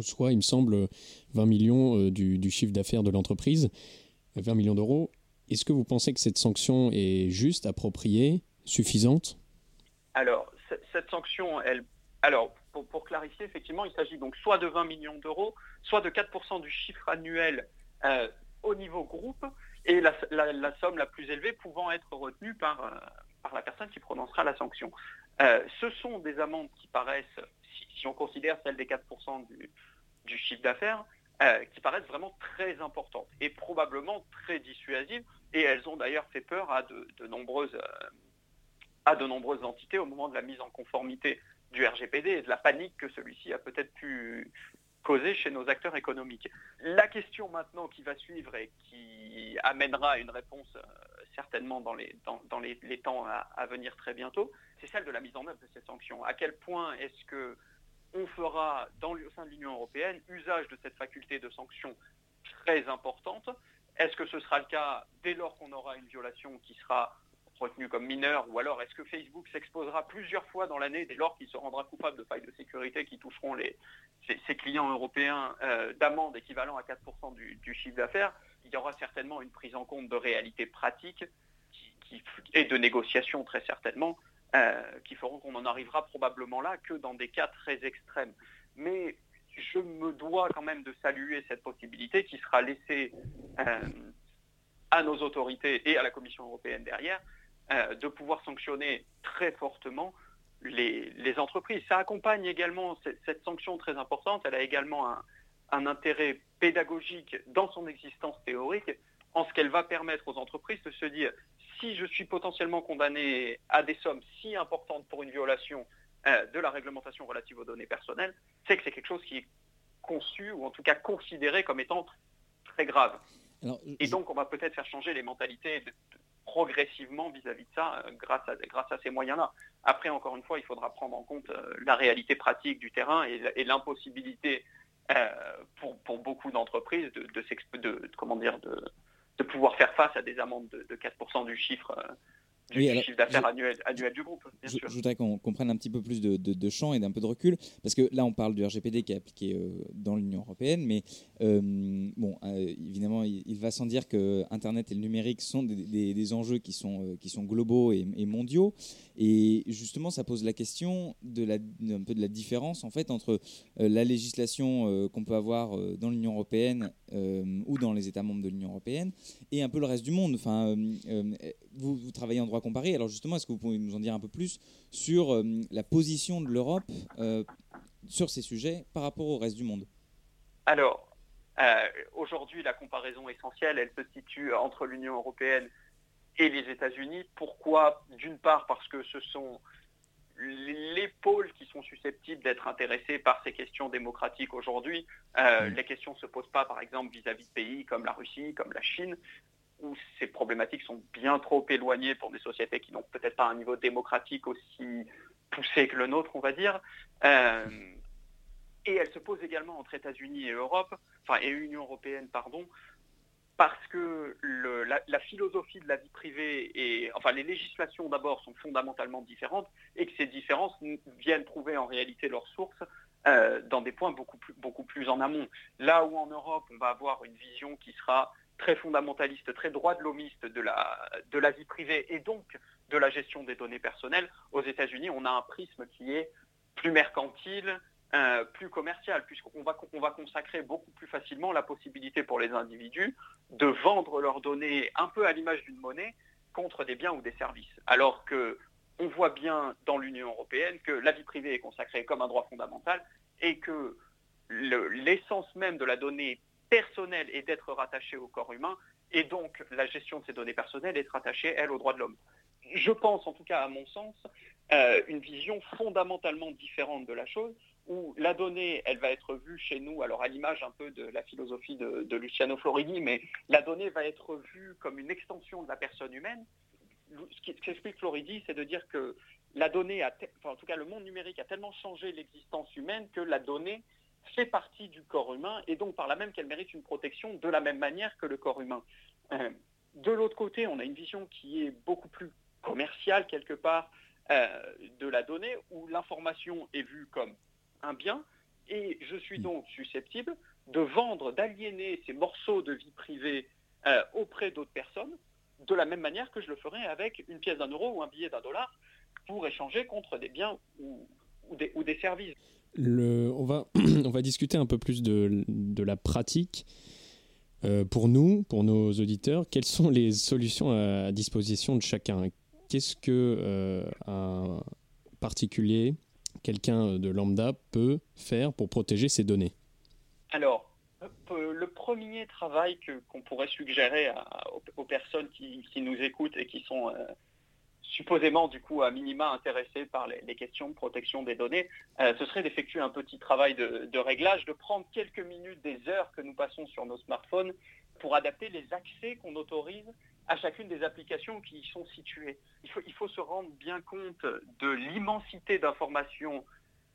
Speaker 2: soit, il me semble, 20 millions euh, du, chiffre d'affaires de l'entreprise, 20 millions d'euros. Est-ce que vous pensez que cette sanction est juste, appropriée, suffisante?
Speaker 6: Alors, cette sanction, elle Alors, pour, clarifier, effectivement, il s'agit donc soit de 20 millions d'euros, soit de 4% du chiffre annuel euh, au niveau groupe, et la, somme la plus élevée pouvant être retenue par, euh, par la personne qui prononcera la sanction. Euh, ce sont des amendes qui paraissent, si, on considère celle des 4% du, chiffre d'affaires, qui paraissent vraiment très importantes et probablement très dissuasives, et elles ont d'ailleurs fait peur à de nombreuses à de nombreuses entités au moment de la mise en conformité du RGPD et de la panique que celui-ci a peut-être pu causer chez nos acteurs économiques. La question maintenant qui va suivre et qui amènera une réponse euh, certainement dans les, temps à, venir très bientôt, c'est celle de la mise en œuvre de ces sanctions. À quel point est-ce que on fera au sein de l'Union européenne usage de cette faculté de sanction très importante? Est-ce que ce sera le cas dès lors qu'on aura une violation qui sera retenu comme mineur Ou alors est-ce que Facebook s'exposera plusieurs fois dans l'année dès lors qu'il se rendra coupable de failles de sécurité qui toucheront les, ses, clients européens euh, d'amende équivalent à 4% du, chiffre d'affaires? Il y aura certainement une prise en compte de réalités pratiques et de négociations très certainement euh, qui feront qu'on en arrivera probablement là que dans des cas très extrêmes. Mais je me dois quand même de saluer cette possibilité qui sera laissée euh, à nos autorités et à la Commission européenne derrière euh, de pouvoir sanctionner très fortement les, entreprises. Ça accompagne également cette, sanction très importante, elle a également un, intérêt pédagogique dans son existence théorique, en ce qu'elle va permettre aux entreprises de se dire, si je suis potentiellement condamné à des sommes si importantes pour une violation euh, de la réglementation relative aux données personnelles, c'est que c'est quelque chose qui est conçu, ou en tout cas considéré comme étant très grave. et donc, on va peut-être faire changer les mentalités de, progressivement vis-à-vis de ça euh, grâce à, grâce à ces moyens-là. Après, encore une fois, il faudra prendre en compte euh, la réalité pratique du terrain et, l'impossibilité euh, pour, pour, beaucoup d'entreprises de, de, de, de, de, pouvoir faire face à des amendes de, 4% du chiffre du, chiffre d'affaires annuel, du groupe.
Speaker 7: je, voudrais qu'on comprenne un petit peu plus de, champ et d'un peu de recul, parce que là, on parle du RGPD qui est appliqué euh, dans l'Union européenne, mais euh, bon, euh, évidemment, il, va sans dire que Internet et le numérique sont des, enjeux qui sont, qui sont globaux et, mondiaux, et justement, ça pose la question de la, un peu de la différence en fait entre la législation qu'on peut avoir dans l'Union européenne ou dans les États membres de l'Union européenne et un peu le reste du monde. Enfin, vous, vous travaillez en droit comparer. Alors justement, est-ce que vous pouvez nous en dire un peu plus sur euh, la position de l'Europe euh, sur ces sujets par rapport au reste du monde?
Speaker 6: Alors, euh, aujourd'hui, la comparaison essentielle, elle se situe entre l'Union européenne et les États-Unis. Pourquoi? D'une part, parce que ce sont les pôles qui sont susceptibles d'être intéressés par ces questions démocratiques aujourd'hui. Les questions ne se posent pas, par exemple, vis-à-vis -vis de pays comme la Russie, comme la Chine, où ces problématiques sont bien trop éloignées pour des sociétés qui n'ont peut-être pas un niveau démocratique aussi poussé que le nôtre, on va dire. Euh, et elle se pose également entre États-Unis et Europe, enfin et Union européenne, pardon, parce que la, philosophie de la vie privée et enfin les législations d'abord sont fondamentalement différentes et que ces différences viennent trouver en réalité leur source euh, dans des points beaucoup plus, beaucoup plus en amont. Là où en Europe on va avoir une vision qui sera très fondamentaliste, très droit de l'homiste de la, de la vie privée et donc de la gestion des données personnelles, aux États-Unis, on a un prisme qui est plus mercantile, euh, plus commercial, puisqu'on va, va consacrer beaucoup plus facilement la possibilité pour les individus de vendre leurs données un peu à l'image d'une monnaie contre des biens ou des services. Alors que on voit bien dans l'Union européenne que la vie privée est consacrée comme un droit fondamental et que l'essence même de la donnée personnelle et d'être rattaché au corps humain, et donc la gestion de ces données personnelles est rattachée, elle, aux droits de l'homme. Je pense, en tout cas à mon sens, euh, une vision fondamentalement différente de la chose, où la donnée, elle va être vue chez nous, alors à l'image un peu de la philosophie de, Luciano Florini, mais la donnée va être vue comme une extension de la personne humaine. Ce qu'explique Floridi, c'est de dire que la donnée, a en tout cas le monde numérique a tellement changé l'existence humaine que la donnée fait partie du corps humain et donc par là même qu'elle mérite une protection de la même manière que le corps humain. Euh, de l'autre côté, on a une vision qui est beaucoup plus commerciale quelque part euh, de la donnée où l'information est vue comme un bien et je suis donc susceptible de vendre, d'aliéner ces morceaux de vie privée euh, auprès d'autres personnes de la même manière que je le ferais avec une pièce d'un euro ou un billet d'un dollar pour échanger contre des biens ou, ou des, ou des services.
Speaker 2: On, va, on va discuter un peu plus de, de la pratique. Euh, pour nous, pour nos auditeurs, quelles sont les solutions à disposition de chacun? Qu'est-ce que euh, un particulier, quelqu'un de lambda, peut faire pour protéger ses données?
Speaker 6: Alors, le premier travail qu'on pourrait suggérer aux, personnes qui, nous écoutent et qui sont euh, supposément du coup à minima intéressés par les, questions de protection des données, euh, ce serait d'effectuer un petit travail de, réglage, de prendre quelques minutes des heures que nous passons sur nos smartphones pour adapter les accès qu'on autorise à chacune des applications qui y sont situées. Il faut, il faut se rendre bien compte de l'immensité d'informations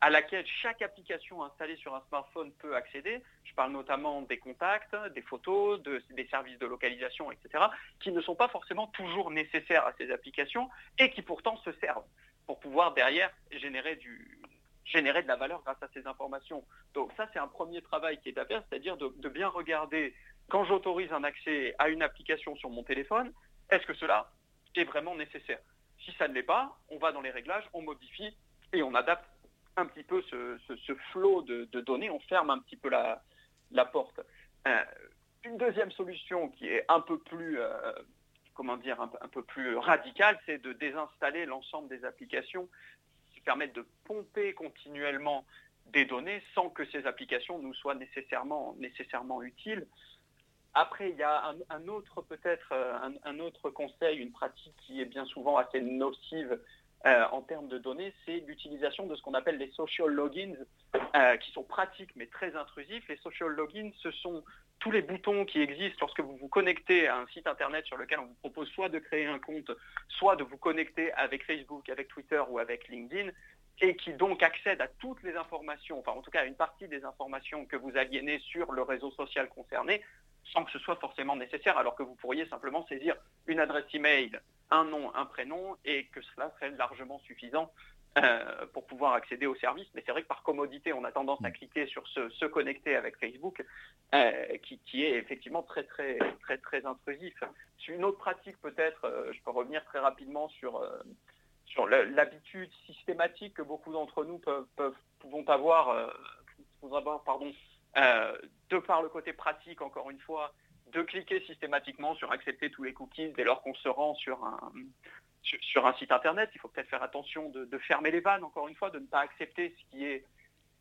Speaker 6: à laquelle chaque application installée sur un smartphone peut accéder. Je parle notamment des contacts, des photos, des services de localisation, etc., qui ne sont pas forcément toujours nécessaires à ces applications et qui pourtant se servent pour pouvoir derrière générer, du, générer de la valeur grâce à ces informations. Donc ça, c'est un premier travail qui est à faire, c'est-à-dire de, de bien regarder quand j'autorise un accès à une application sur mon téléphone, est-ce que cela est vraiment nécessaire? Si ça ne l'est pas, on va dans les réglages, on modifie et on adapte un petit peu ce, flot de, données, on ferme un petit peu la, porte. Euh, une deuxième solution qui est un peu plus, euh, comment dire, un, peu plus radicale, c'est de désinstaller l'ensemble des applications qui permettent de pomper continuellement des données sans que ces applications nous soient nécessairement, nécessairement utiles. Après, il y a un, autre peut-être euh, un, autre conseil, une pratique qui est bien souvent assez nocive euh, en termes de données, c'est l'utilisation de ce qu'on appelle les social logins, euh, qui sont pratiques mais très intrusifs. Les social logins, ce sont tous les boutons qui existent lorsque vous vous connectez à un site internet sur lequel on vous propose soit de créer un compte, soit de vous connecter avec Facebook, avec Twitter ou avec LinkedIn, et qui donc accèdent à toutes les informations, enfin en tout cas à une partie des informations que vous aliénez sur le réseau social concerné, sans que ce soit forcément nécessaire, alors que vous pourriez simplement saisir une adresse email, un nom, un prénom, et que cela serait largement suffisant euh, pour pouvoir accéder au service. Mais c'est vrai que par commodité, on a tendance à mm. cliquer sur ce se connecter avec Facebook, euh, qui, est effectivement très très très très intrusif. Une autre pratique peut-être, euh, je peux revenir très rapidement sur sur l'habitude systématique que beaucoup d'entre nous peuvent, peuvent, vont avoir, avoir pardon, de par le côté pratique, encore une fois, de cliquer systématiquement sur accepter tous les cookies dès lors qu'on se rend sur un, sur, un site internet. Il faut peut-être faire attention de, fermer les vannes, encore une fois, de ne pas accepter ce qui est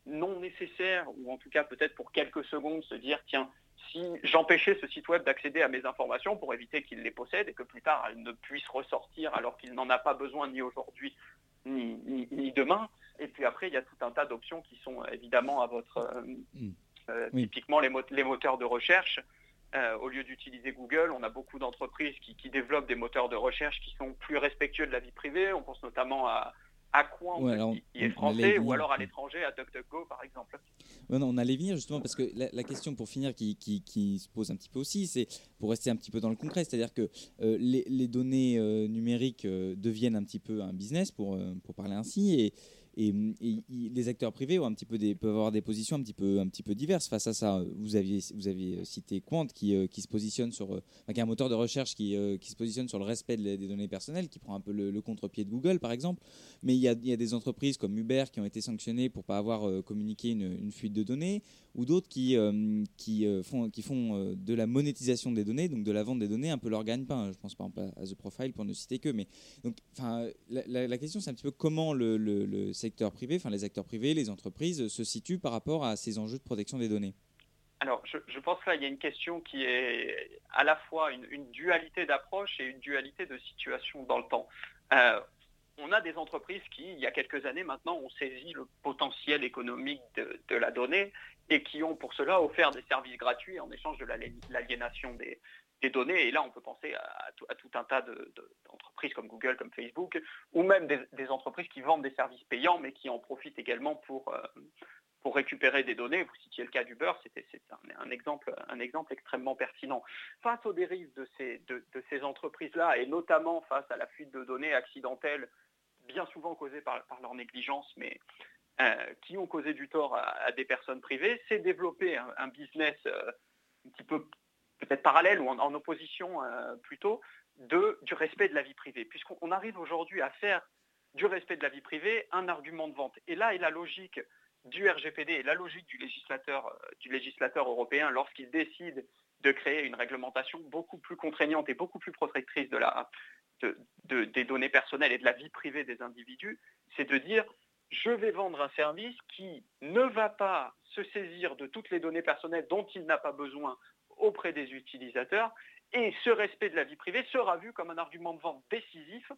Speaker 6: non nécessaire, ou en tout cas peut-être pour quelques secondes se dire, tiens, si j'empêchais ce site web d'accéder à mes informations pour éviter qu'il les possède et que plus tard elle ne puisse ressortir alors qu'il n'en a pas besoin ni aujourd'hui ni, ni, demain. Et puis après, il y a tout un tas d'options qui sont évidemment à votre... Euh, mm. Euh, typiquement les, moteurs de recherche. Euh, au lieu d'utiliser Google, on a beaucoup d'entreprises qui, développent des moteurs de recherche qui sont plus respectueux de la vie privée. On pense notamment à, Aquan, qui, est français, ou alors à l'étranger, à DuckDuckGo, par exemple.
Speaker 1: on allait venir justement parce que la, question pour finir qui, se pose un petit peu aussi, c'est pour rester un petit peu dans le concret, c'est-à-dire que euh, les, données numériques deviennent un petit peu un business, pour, pour parler ainsi, et, et, les acteurs privés ont un petit peu peuvent avoir des positions un petit peu, un petit peu diverses face à ça. Vous aviez, vous aviez cité Quant qui, euh, qui se positionne sur, euh, qui est un moteur de recherche qui, euh, qui se positionne sur le respect des données personnelles, qui prend un peu le, contre-pied de Google par exemple. Mais il y, a, il y, a, des entreprises comme Uber qui ont été sanctionnées pour pas avoir communiqué une, fuite de données, ou d'autres qui, qui font, qui font de la monétisation des données, donc de la vente des données, un peu leur gagne-pain. Je pense par exemple à The Profile pour ne citer que. Mais donc, enfin, la, question c'est un petit peu comment le, le privé, enfin les acteurs privés, les entreprises, se situent par rapport à ces enjeux de protection des données
Speaker 6: alors, je, pense que là, il y a une question qui est à la fois une, dualité d'approche et une dualité de situation dans le temps. Euh, on a des entreprises qui, il y a quelques années maintenant, ont saisi le potentiel économique de, la donnée et qui ont pour cela offert des services gratuits en échange de l'aliénation des, données. Et là, on peut penser à, tout, un tas d'entreprises comme Google, comme Facebook, ou même des, entreprises qui vendent des services payants, mais qui en profitent également pour, euh, pour récupérer des données. Vous citiez le cas d'Uber, c'est un, exemple, un exemple extrêmement pertinent. Face aux dérives de ces, de, ces entreprises-là, et notamment face à la fuite de données accidentelles, bien souvent causées par, leur négligence, mais euh, qui ont causé du tort à, des personnes privées, c'est développer un, business euh, un petit peu peut-être parallèle ou en, opposition euh, plutôt du respect de la vie privée. Puisqu'on arrive aujourd'hui à faire du respect de la vie privée un argument de vente. Et là est la logique du RGPD et la logique du législateur, euh, du législateur européen lorsqu'il décide de créer une réglementation beaucoup plus contraignante et beaucoup plus protectrice des données personnelles et de la vie privée des individus, c'est de dire je vais vendre un service qui ne va pas se saisir de toutes les données personnelles dont il n'a pas besoin auprès des utilisateurs et ce respect de la vie privée sera vu comme un argument de vente décisif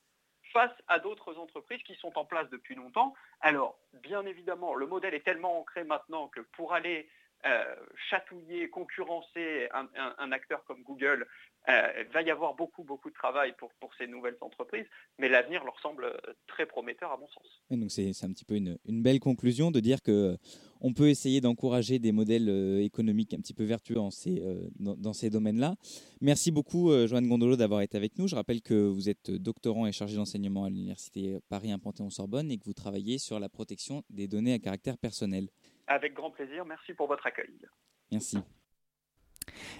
Speaker 6: face à d'autres entreprises qui sont en place depuis longtemps. Alors, bien évidemment, le modèle est tellement ancré maintenant que pour aller euh, chatouiller, concurrencer un, acteur comme Google, euh, il va y avoir beaucoup, beaucoup de travail pour, ces nouvelles entreprises, mais l'avenir leur semble euh, très prometteur à mon sens.
Speaker 1: Et donc c'est un petit peu une, belle conclusion de dire que on peut essayer d'encourager des modèles euh, économiques un petit peu vertueux en ces, euh, dans, dans ces domaines-là. Merci beaucoup, euh, Joanne Gondolo, d'avoir été avec nous. Je rappelle que vous êtes doctorant et chargé d'enseignement à l'Université Paris 1 Panthéon-Sorbonne et que vous travaillez sur la protection des données à caractère personnel.
Speaker 6: Avec grand plaisir, merci pour votre accueil.
Speaker 1: Merci.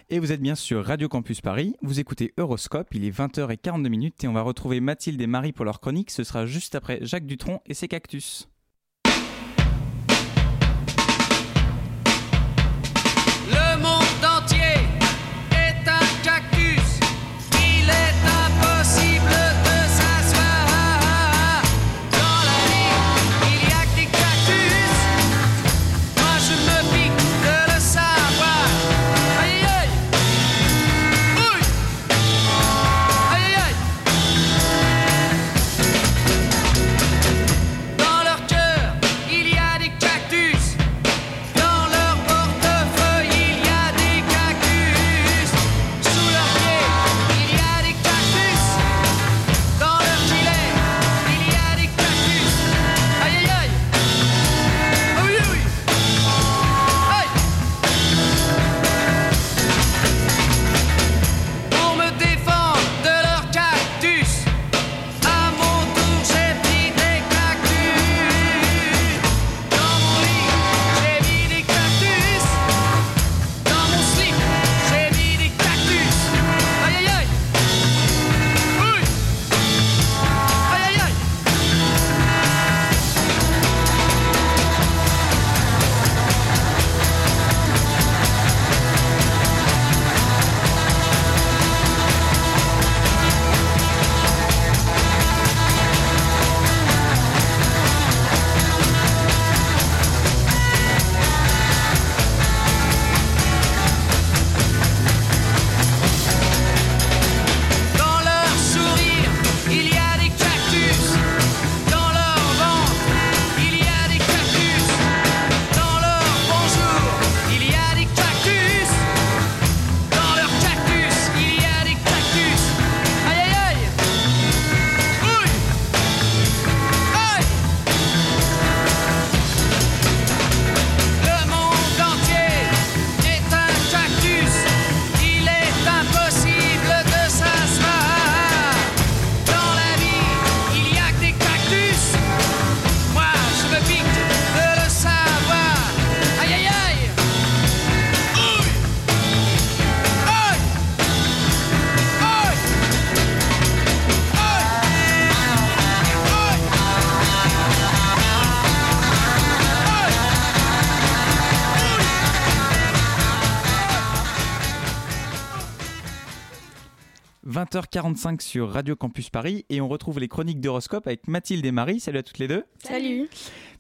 Speaker 8: Et vous êtes bien sur Radio Campus Paris, vous écoutez Euroscope, il est 20h42 minutes et on va retrouver Mathilde et Marie pour leur chronique, ce sera juste après Jacques Dutronc et ses cactus. 20h45 sur Radio Campus Paris et on retrouve les chroniques d'Horoscope avec Mathilde et Marie. Salut à toutes les deux.
Speaker 9: Salut.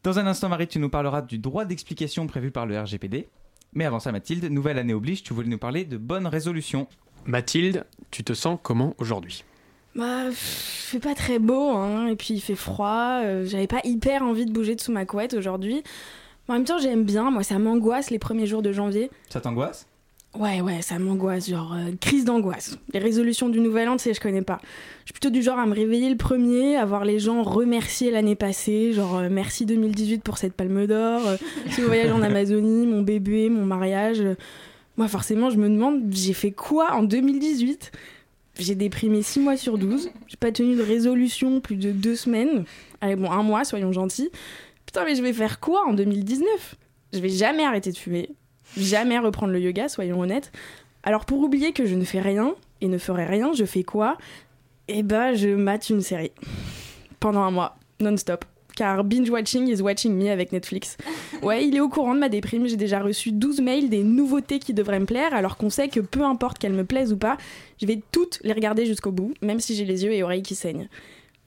Speaker 8: Dans un instant, Marie, tu nous parleras du droit d'explication prévu par le RGPD. Mais avant ça, Mathilde, nouvelle année oblige, tu voulais nous parler de bonnes résolutions.
Speaker 2: Mathilde, tu te sens comment aujourd'hui?
Speaker 9: Bah, il fait pas très beau, hein, et puis il fait froid. euh, J'avais pas hyper envie de bouger de sous ma couette aujourd'hui. Mais en même temps, j'aime bien. Moi, ça m'angoisse les premiers jours de janvier.
Speaker 8: Ça t'angoisse?
Speaker 9: Ouais, ouais, ça m'angoisse, genre euh, crise d'angoisse. Les résolutions du nouvel an, tu sais, je connais pas. Je suis plutôt du genre à me réveiller le premier, à voir les gens remercier l'année passée, genre euh, merci 2018 pour cette palme d'or, euh, ce voyage en Amazonie, mon bébé, mon mariage. Moi, forcément, je me demande, j'ai fait quoi en 2018 J'ai déprimé 6 mois sur 12, j'ai pas tenu de résolution plus de 2 semaines. Allez, bon, un mois, soyons gentils. Putain, mais je vais faire quoi en 2019 Je vais jamais arrêter de fumer, jamais reprendre le yoga, soyons honnêtes. Alors pour oublier que je ne fais rien et ne ferai rien, je fais quoi? Eh ben, je mate une série. Pendant un mois. non-stop. Car binge watching is watching me avec Netflix. Ouais, il est au courant de ma déprime. J'ai déjà reçu 12 mails des nouveautés qui devraient me plaire, alors qu'on sait que peu importe qu'elles me plaisent ou pas, je vais toutes les regarder jusqu'au bout, même si j'ai les yeux et oreilles qui saignent.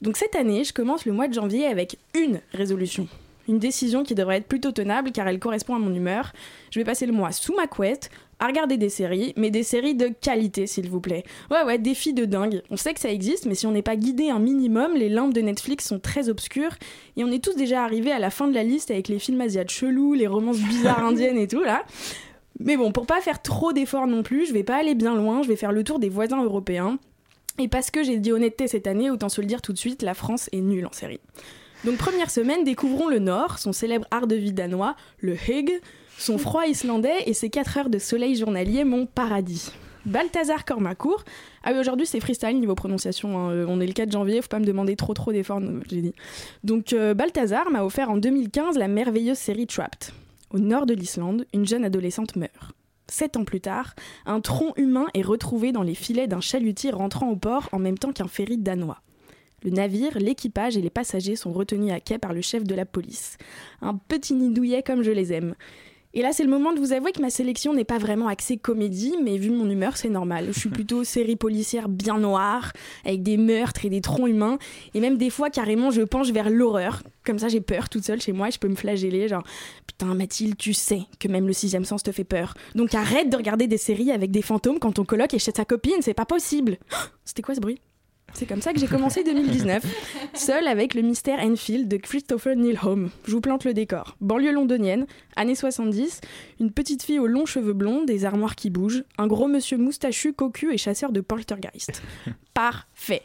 Speaker 9: Donc cette année, je commence le mois de janvier avec une résolution. Une décision qui devrait être plutôt tenable car elle correspond à mon humeur. Je vais passer le mois sous ma couette à regarder des séries, mais des séries de qualité s'il vous plaît. Ouais ouais, défi de dingue. On sait que ça existe, mais si on n'est pas guidé un minimum, les lampes de Netflix sont très obscures et on est tous déjà arrivés à la fin de la liste avec les films asiates chelous, les romances bizarres indiennes et tout là. Mais bon, pour pas faire trop d'efforts non plus, je vais pas aller bien loin, je vais faire le tour des voisins européens. Et parce que j'ai dit honnêteté cette année, autant se le dire tout de suite, la France est nulle en série. Donc première semaine, découvrons le Nord, son célèbre art de vie danois, le Hygge, son froid islandais et ses 4 heures de soleil journalier, mon paradis. Balthazar Kormakour. Ah oui, aujourd'hui c'est freestyle niveau prononciation. hein. Euh, On est le 4 janvier, faut pas me demander trop trop d'efforts, j'ai dit. Donc euh, Balthazar m'a offert en 2015 la merveilleuse série Trapped. Au nord de l'Islande, une jeune adolescente meurt. Sept ans plus tard, un tronc humain est retrouvé dans les filets d'un chalutier rentrant au port en même temps qu'un ferry danois. Le navire, l'équipage et les passagers sont retenus à quai par le chef de la police. Un petit nid douillet comme je les aime. Et là, c'est le moment de vous avouer que ma sélection n'est pas vraiment axée comédie, mais vu mon humeur, c'est normal. Je suis plutôt série policière bien noire, avec des meurtres et des troncs humains, et même des fois, carrément, je penche vers l'horreur. Comme ça, j'ai peur toute seule chez moi et je peux me flageller, genre Putain, Mathilde, tu sais que même le sixième sens te fait peur. Donc arrête de regarder des séries avec des fantômes quand ton coloc est chez sa copine, c'est pas possible. C'était quoi ce bruit? C'est comme ça que j'ai commencé 2019, seul avec le mystère Enfield de Christopher Neil Home. Je vous plante le décor. Banlieue londonienne, années 70, une petite fille aux longs cheveux blonds, des armoires qui bougent, un gros monsieur moustachu, cocu et chasseur de poltergeist. Parfait.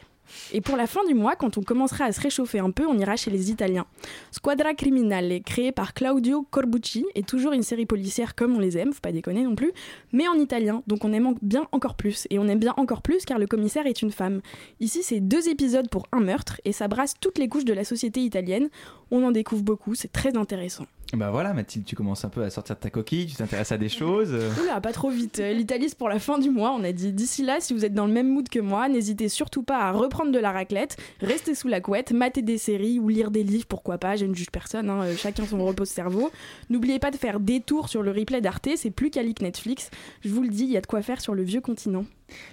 Speaker 9: Et pour la fin du mois, quand on commencera à se réchauffer un peu, on ira chez les Italiens. Squadra Criminale, créée par Claudio Corbucci, est toujours une série policière comme on les aime, faut pas déconner non plus, mais en italien, donc on aime en- bien encore plus. Et on aime bien encore plus car le commissaire est une femme. Ici, c'est deux épisodes pour un meurtre, et ça brasse toutes les couches de la société italienne. On en découvre beaucoup, c'est très intéressant.
Speaker 1: Bah voilà, Mathilde, tu commences un peu à sortir de ta coquille, tu t'intéresses à des choses.
Speaker 9: Oula, pas trop vite. Euh, L'Italie, c'est pour la fin du mois. On a dit d'ici là, si vous êtes dans le même mood que moi, n'hésitez surtout pas à reprendre de la raclette, rester sous la couette, mater des séries ou lire des livres, pourquoi pas. Je ne juge personne, hein, euh, chacun son repose cerveau. N'oubliez pas de faire des tours sur le replay d'Arte, c'est plus quali que Netflix. Je vous le dis, il y a de quoi faire sur le vieux continent.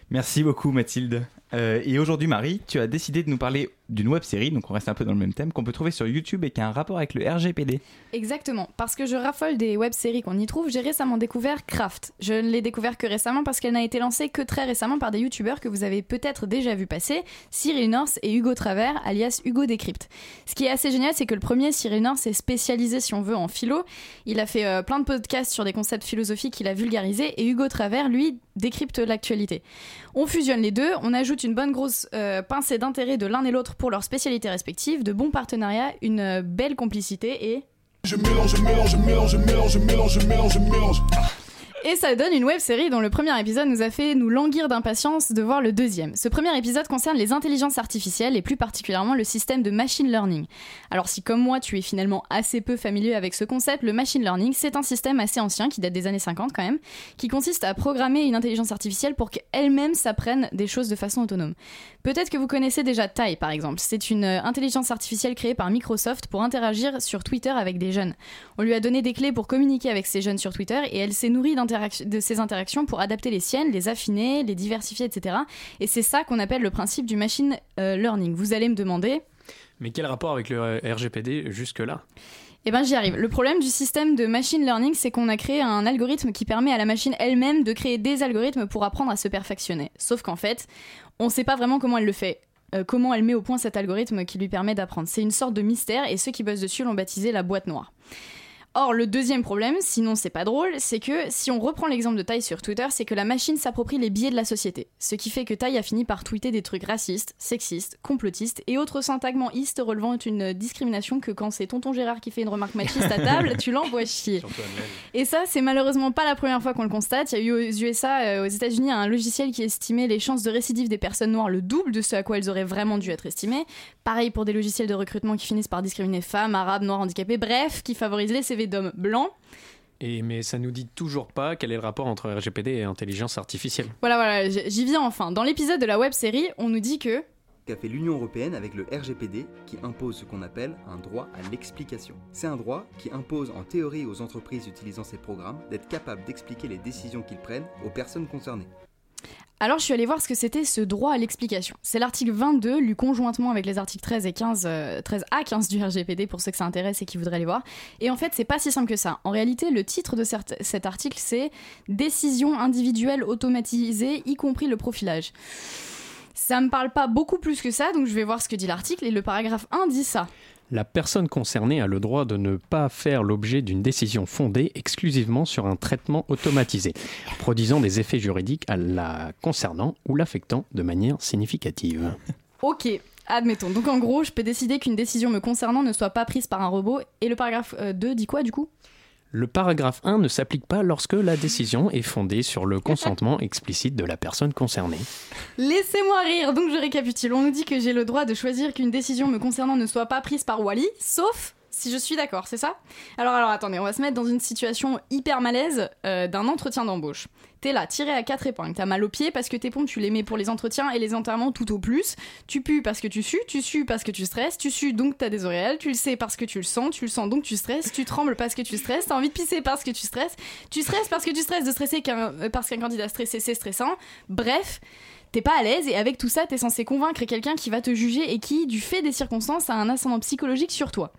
Speaker 1: Merci beaucoup, Mathilde. Euh, et aujourd'hui, Marie, tu as décidé de nous parler d'une web série, donc on reste un peu dans le même thème, qu'on peut trouver sur YouTube et qui a un rapport avec le RGPD.
Speaker 10: Exactement, parce que je raffole des web-séries qu'on y trouve, j'ai récemment découvert Craft. Je ne l'ai découvert que récemment parce qu'elle n'a été lancée que très récemment par des youtubeurs que vous avez peut-être déjà vu passer, Cyril North et Hugo Travers, alias Hugo Décrypte. Ce qui est assez génial, c'est que le premier, Cyril North, est spécialisé, si on veut, en philo. Il a fait euh, plein de podcasts sur des concepts philosophiques qu'il a vulgarisés, et Hugo Travers, lui, décrypte l'actualité. On fusionne les deux, on ajoute une bonne grosse euh, pincée d'intérêt de l'un et l'autre pour leurs spécialités respectives, de bons partenariats, une euh, belle complicité et...
Speaker 11: Je mélange, je mélange, je mélange, je mélange, je mélange, je mélange, je mélange.
Speaker 10: Et ça donne une web série dont le premier épisode nous a fait nous languir d'impatience de voir le deuxième. Ce premier épisode concerne les intelligences artificielles et plus particulièrement le système de machine learning. Alors si comme moi tu es finalement assez peu familier avec ce concept, le machine learning c'est un système assez ancien qui date des années 50 quand même, qui consiste à programmer une intelligence artificielle pour qu'elle-même s'apprenne des choses de façon autonome. Peut-être que vous connaissez déjà Tai par exemple. C'est une euh, intelligence artificielle créée par Microsoft pour interagir sur Twitter avec des jeunes. On lui a donné des clés pour communiquer avec ces jeunes sur Twitter et elle s'est nourrie d'interac- de ces interactions pour adapter les siennes, les affiner, les diversifier, etc. Et c'est ça qu'on appelle le principe du machine euh, learning. Vous allez me demander,
Speaker 2: Mais quel rapport avec le euh, RGPD jusque-là?
Speaker 10: Eh ben j'y arrive. Le problème du système de machine learning, c'est qu'on a créé un algorithme qui permet à la machine elle-même de créer des algorithmes pour apprendre à se perfectionner. Sauf qu'en fait, on ne sait pas vraiment comment elle le fait. Euh, comment elle met au point cet algorithme qui lui permet d'apprendre. C'est une sorte de mystère et ceux qui bossent dessus l'ont baptisé la boîte noire. Or, le deuxième problème, sinon c'est pas drôle, c'est que si on reprend l'exemple de Tai sur Twitter, c'est que la machine s'approprie les biais de la société. Ce qui fait que Tai a fini par tweeter des trucs racistes, sexistes, complotistes et autres syntagments istes relevant d'une discrimination que quand c'est tonton Gérard qui fait une remarque machiste à table, tu l'envoies chier. Et ça, c'est malheureusement pas la première fois qu'on le constate. Il y a eu aux USA, euh, aux États-Unis, un logiciel qui estimait les chances de récidive des personnes noires le double de ce à quoi elles auraient vraiment dû être estimées. Pareil pour des logiciels de recrutement qui finissent par discriminer femmes, arabes, noirs, handicapés, bref, qui favorisent les CV d'hommes blancs.
Speaker 2: Et mais ça nous dit toujours pas quel est le rapport entre RGPD et intelligence artificielle.
Speaker 10: Voilà, voilà, j'y viens enfin. Dans l'épisode de la web série, on nous dit que
Speaker 12: qu'a fait l'Union européenne avec le RGPD qui impose ce qu'on appelle un droit à l'explication. C'est un droit qui impose en théorie aux entreprises utilisant ces programmes d'être capables d'expliquer les décisions qu'ils prennent aux personnes concernées.
Speaker 10: Alors je suis allée voir ce que c'était ce droit à l'explication. C'est l'article 22, lu conjointement avec les articles 13 et 15, euh, 13 à 15 du RGPD pour ceux que ça intéresse et qui voudraient les voir. Et en fait, c'est pas si simple que ça. En réalité, le titre de cet, cet article, c'est Décision individuelle automatisée, y compris le profilage. Ça me parle pas beaucoup plus que ça, donc je vais voir ce que dit l'article. Et le paragraphe 1 dit ça.
Speaker 2: La personne concernée a le droit de ne pas faire l'objet d'une décision fondée exclusivement sur un traitement automatisé, produisant des effets juridiques à la concernant ou l'affectant de manière significative.
Speaker 10: Ok, admettons. Donc en gros, je peux décider qu'une décision me concernant ne soit pas prise par un robot. Et le paragraphe euh, 2 dit quoi du coup?
Speaker 2: Le paragraphe 1 ne s'applique pas lorsque la décision est fondée sur le consentement explicite de la personne concernée.
Speaker 10: Laissez-moi rire, donc je récapitule. On nous dit que j'ai le droit de choisir qu'une décision me concernant ne soit pas prise par Wally, sauf si je suis d'accord, c'est ça? Alors, alors attendez, on va se mettre dans une situation hyper malaise euh, d'un entretien d'embauche. T'es là, tiré à quatre épingles, t'as mal aux pieds parce que tes pompes tu les mets pour les entretiens et les enterrements tout au plus. Tu pues parce que tu sues, tu sues parce que tu stresses, tu sues donc t'as des auréoles, tu le sais parce que tu le sens, tu le sens donc tu stresses, tu trembles parce que tu stresses, t'as envie de pisser parce que tu stresses, tu stresses parce que tu stresses de stresser qu'un- euh, parce qu'un candidat stressé c'est stressant. Bref, t'es pas à l'aise et avec tout ça, t'es censé convaincre quelqu'un qui va te juger et qui, du fait des circonstances, a un ascendant psychologique sur toi.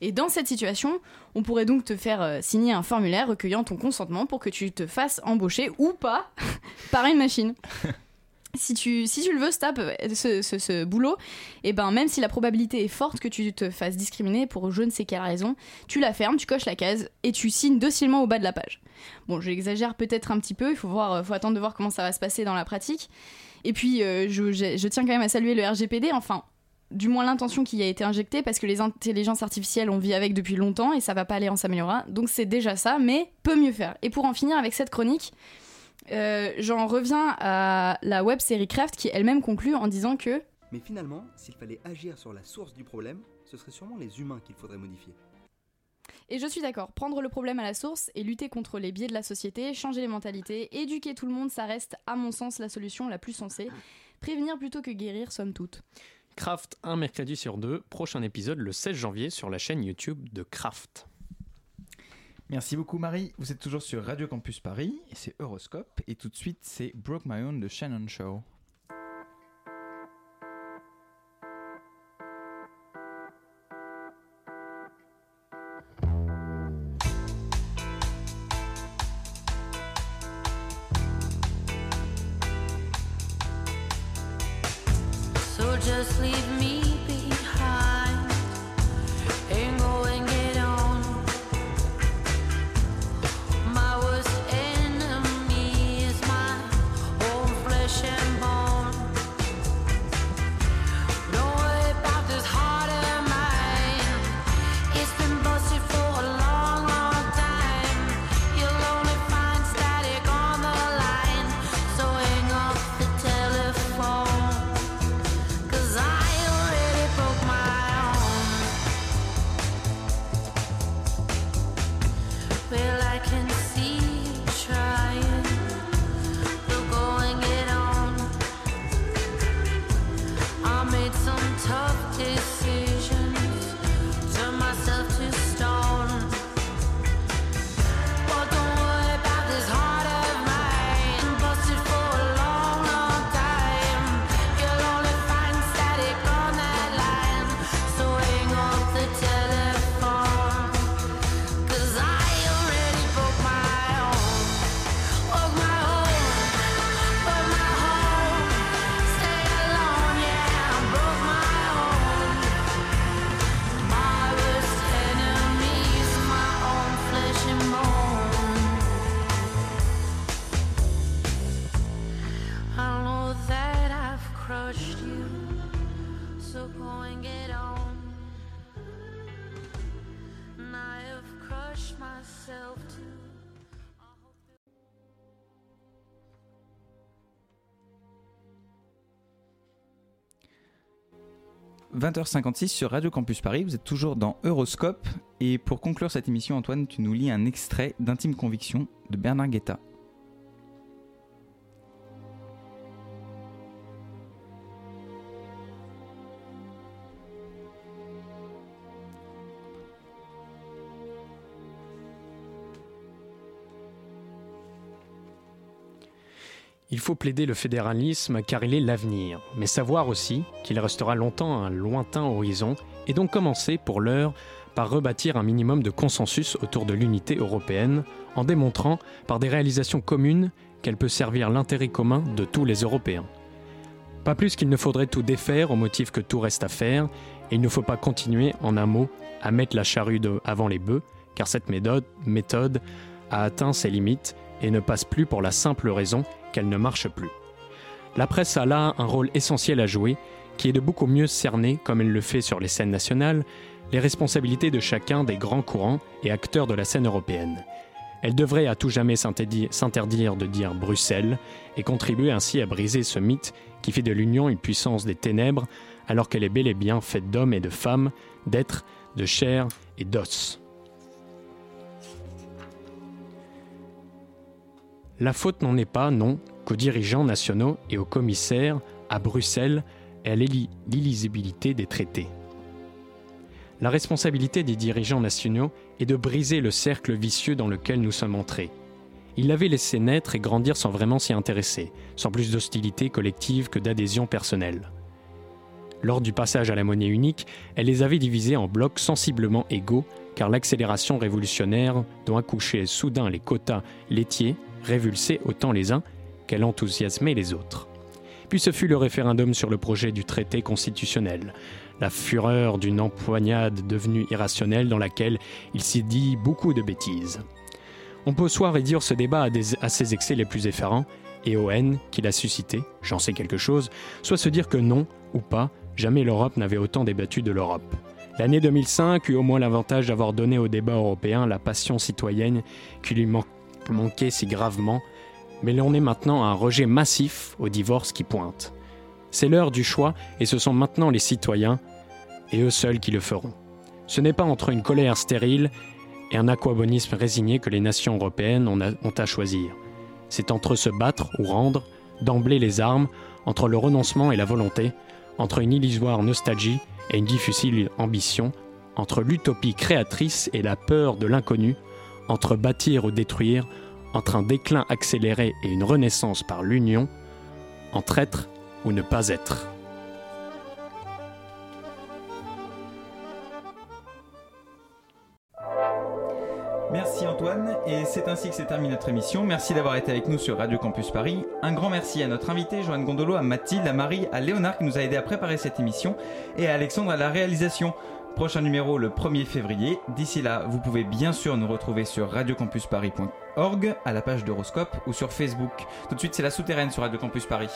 Speaker 10: Et dans cette situation, on pourrait donc te faire euh, signer un formulaire recueillant ton consentement pour que tu te fasses embaucher ou pas par une machine. Si tu, si tu le veux, ce, tape, ce, ce- ce boulot, et ben même si la probabilité est forte que tu te fasses discriminer pour je ne sais quelle raison, tu la fermes, tu coches la case et tu signes docilement au bas de la page. Bon, j'exagère peut-être un petit peu, il faut, voir, faut attendre de voir comment ça va se passer dans la pratique. Et puis, euh, je, tiens quand même à saluer le RGPD, enfin, du moins l'intention qui y a été injectée, parce que les intelligences artificielles, on vit avec depuis longtemps et ça va pas aller en s'améliorant. Donc c'est déjà ça, mais peut mieux faire. Et pour en finir avec cette chronique, euh, j'en reviens à la web série Craft qui elle-même conclut en disant que
Speaker 12: Mais finalement, s'il fallait agir sur la source du problème, ce serait sûrement les humains qu'il faudrait modifier.
Speaker 10: Et je suis d'accord, prendre le problème à la source et lutter contre les biais de la société, changer les mentalités, éduquer tout le monde, ça reste à mon sens la solution la plus sensée. Prévenir plutôt que guérir, somme toute.
Speaker 2: Craft, un mercredi sur deux, prochain épisode le 16 janvier sur la chaîne YouTube de Craft.
Speaker 1: Merci beaucoup Marie. Vous êtes toujours sur Radio Campus Paris, et c'est Euroscope, et tout de suite c'est Broke My Own de Shannon Show.
Speaker 13: Just leave me
Speaker 1: 20h56 sur Radio Campus Paris, vous êtes toujours dans Euroscope, et pour conclure cette émission, Antoine, tu nous lis un extrait d'Intime Conviction de Bernard Guetta.
Speaker 2: Faut plaider le fédéralisme car il est l'avenir, mais savoir aussi qu'il restera longtemps un lointain horizon et donc commencer pour l'heure par rebâtir un minimum de consensus autour de l'unité européenne en démontrant par des réalisations communes qu'elle peut servir l'intérêt commun de tous les Européens. Pas plus qu'il ne faudrait tout défaire au motif que tout reste à faire, et il ne faut pas continuer, en un mot, à mettre la charrue avant les bœufs, car cette méthode a atteint ses limites et ne passe plus pour la simple raison qu'elle ne marche plus. La presse a là un rôle essentiel à jouer, qui est de beaucoup mieux cerner, comme elle le fait sur les scènes nationales, les responsabilités de chacun des grands courants et acteurs de la scène européenne. Elle devrait à tout jamais s'interdire de dire Bruxelles et contribuer ainsi à briser ce mythe qui fait de l'Union une puissance des ténèbres alors qu'elle est bel et bien faite d'hommes et de femmes, d'êtres, de chair et d'os. La faute n'en est pas, non, qu'aux dirigeants nationaux et aux commissaires à Bruxelles et à l'illi- l'illisibilité des traités. La responsabilité des dirigeants nationaux est de briser le cercle vicieux dans lequel nous sommes entrés. Ils l'avaient laissé naître et grandir sans vraiment s'y intéresser, sans plus d'hostilité collective que d'adhésion personnelle. Lors du passage à la monnaie unique, elle les avait divisés en blocs sensiblement égaux, car l'accélération révolutionnaire dont accouchaient soudain les quotas laitiers révulsait autant les uns qu'elle enthousiasmait les autres. Puis ce fut le référendum sur le projet du traité constitutionnel, la fureur d'une empoignade devenue irrationnelle dans laquelle il s'y dit beaucoup de bêtises. On peut soit réduire ce débat à, ses excès les plus effarants et aux haines qu'il a suscité, j'en sais quelque chose, soit se dire que non, ou pas, jamais l'Europe n'avait autant débattu de l'Europe. L'année 2005 eut au moins l'avantage d'avoir donné au débat européen la passion citoyenne qui lui man- manquait si gravement, mais l'on est maintenant à un rejet massif au divorce qui pointe. C'est l'heure du choix et ce sont maintenant les citoyens, et eux seuls qui le feront. Ce n'est pas entre une colère stérile et un aquabonisme résigné que les nations européennes ont à choisir. C'est entre se battre ou rendre, d'emblée les armes, entre le renoncement et la volonté, entre une illusoire nostalgie et une difficile ambition, entre l'utopie créatrice et la peur de l'inconnu, entre bâtir ou détruire, entre un déclin accéléré et une renaissance par l'union, entre être ou ne pas être.
Speaker 1: Merci Antoine, et c'est ainsi que se termine notre émission. Merci d'avoir été avec nous sur Radio Campus Paris. Un grand merci à notre invité Joanne Gondolo, à Mathilde, à Marie, à Léonard qui nous a aidé à préparer cette émission, et à Alexandre à la réalisation. Prochain numéro le 1er février. D'ici là, vous pouvez bien sûr nous retrouver sur radiocampusparis.org, à la page d'Horoscope ou sur Facebook. Tout de suite, c'est la souterraine sur Radio Campus Paris.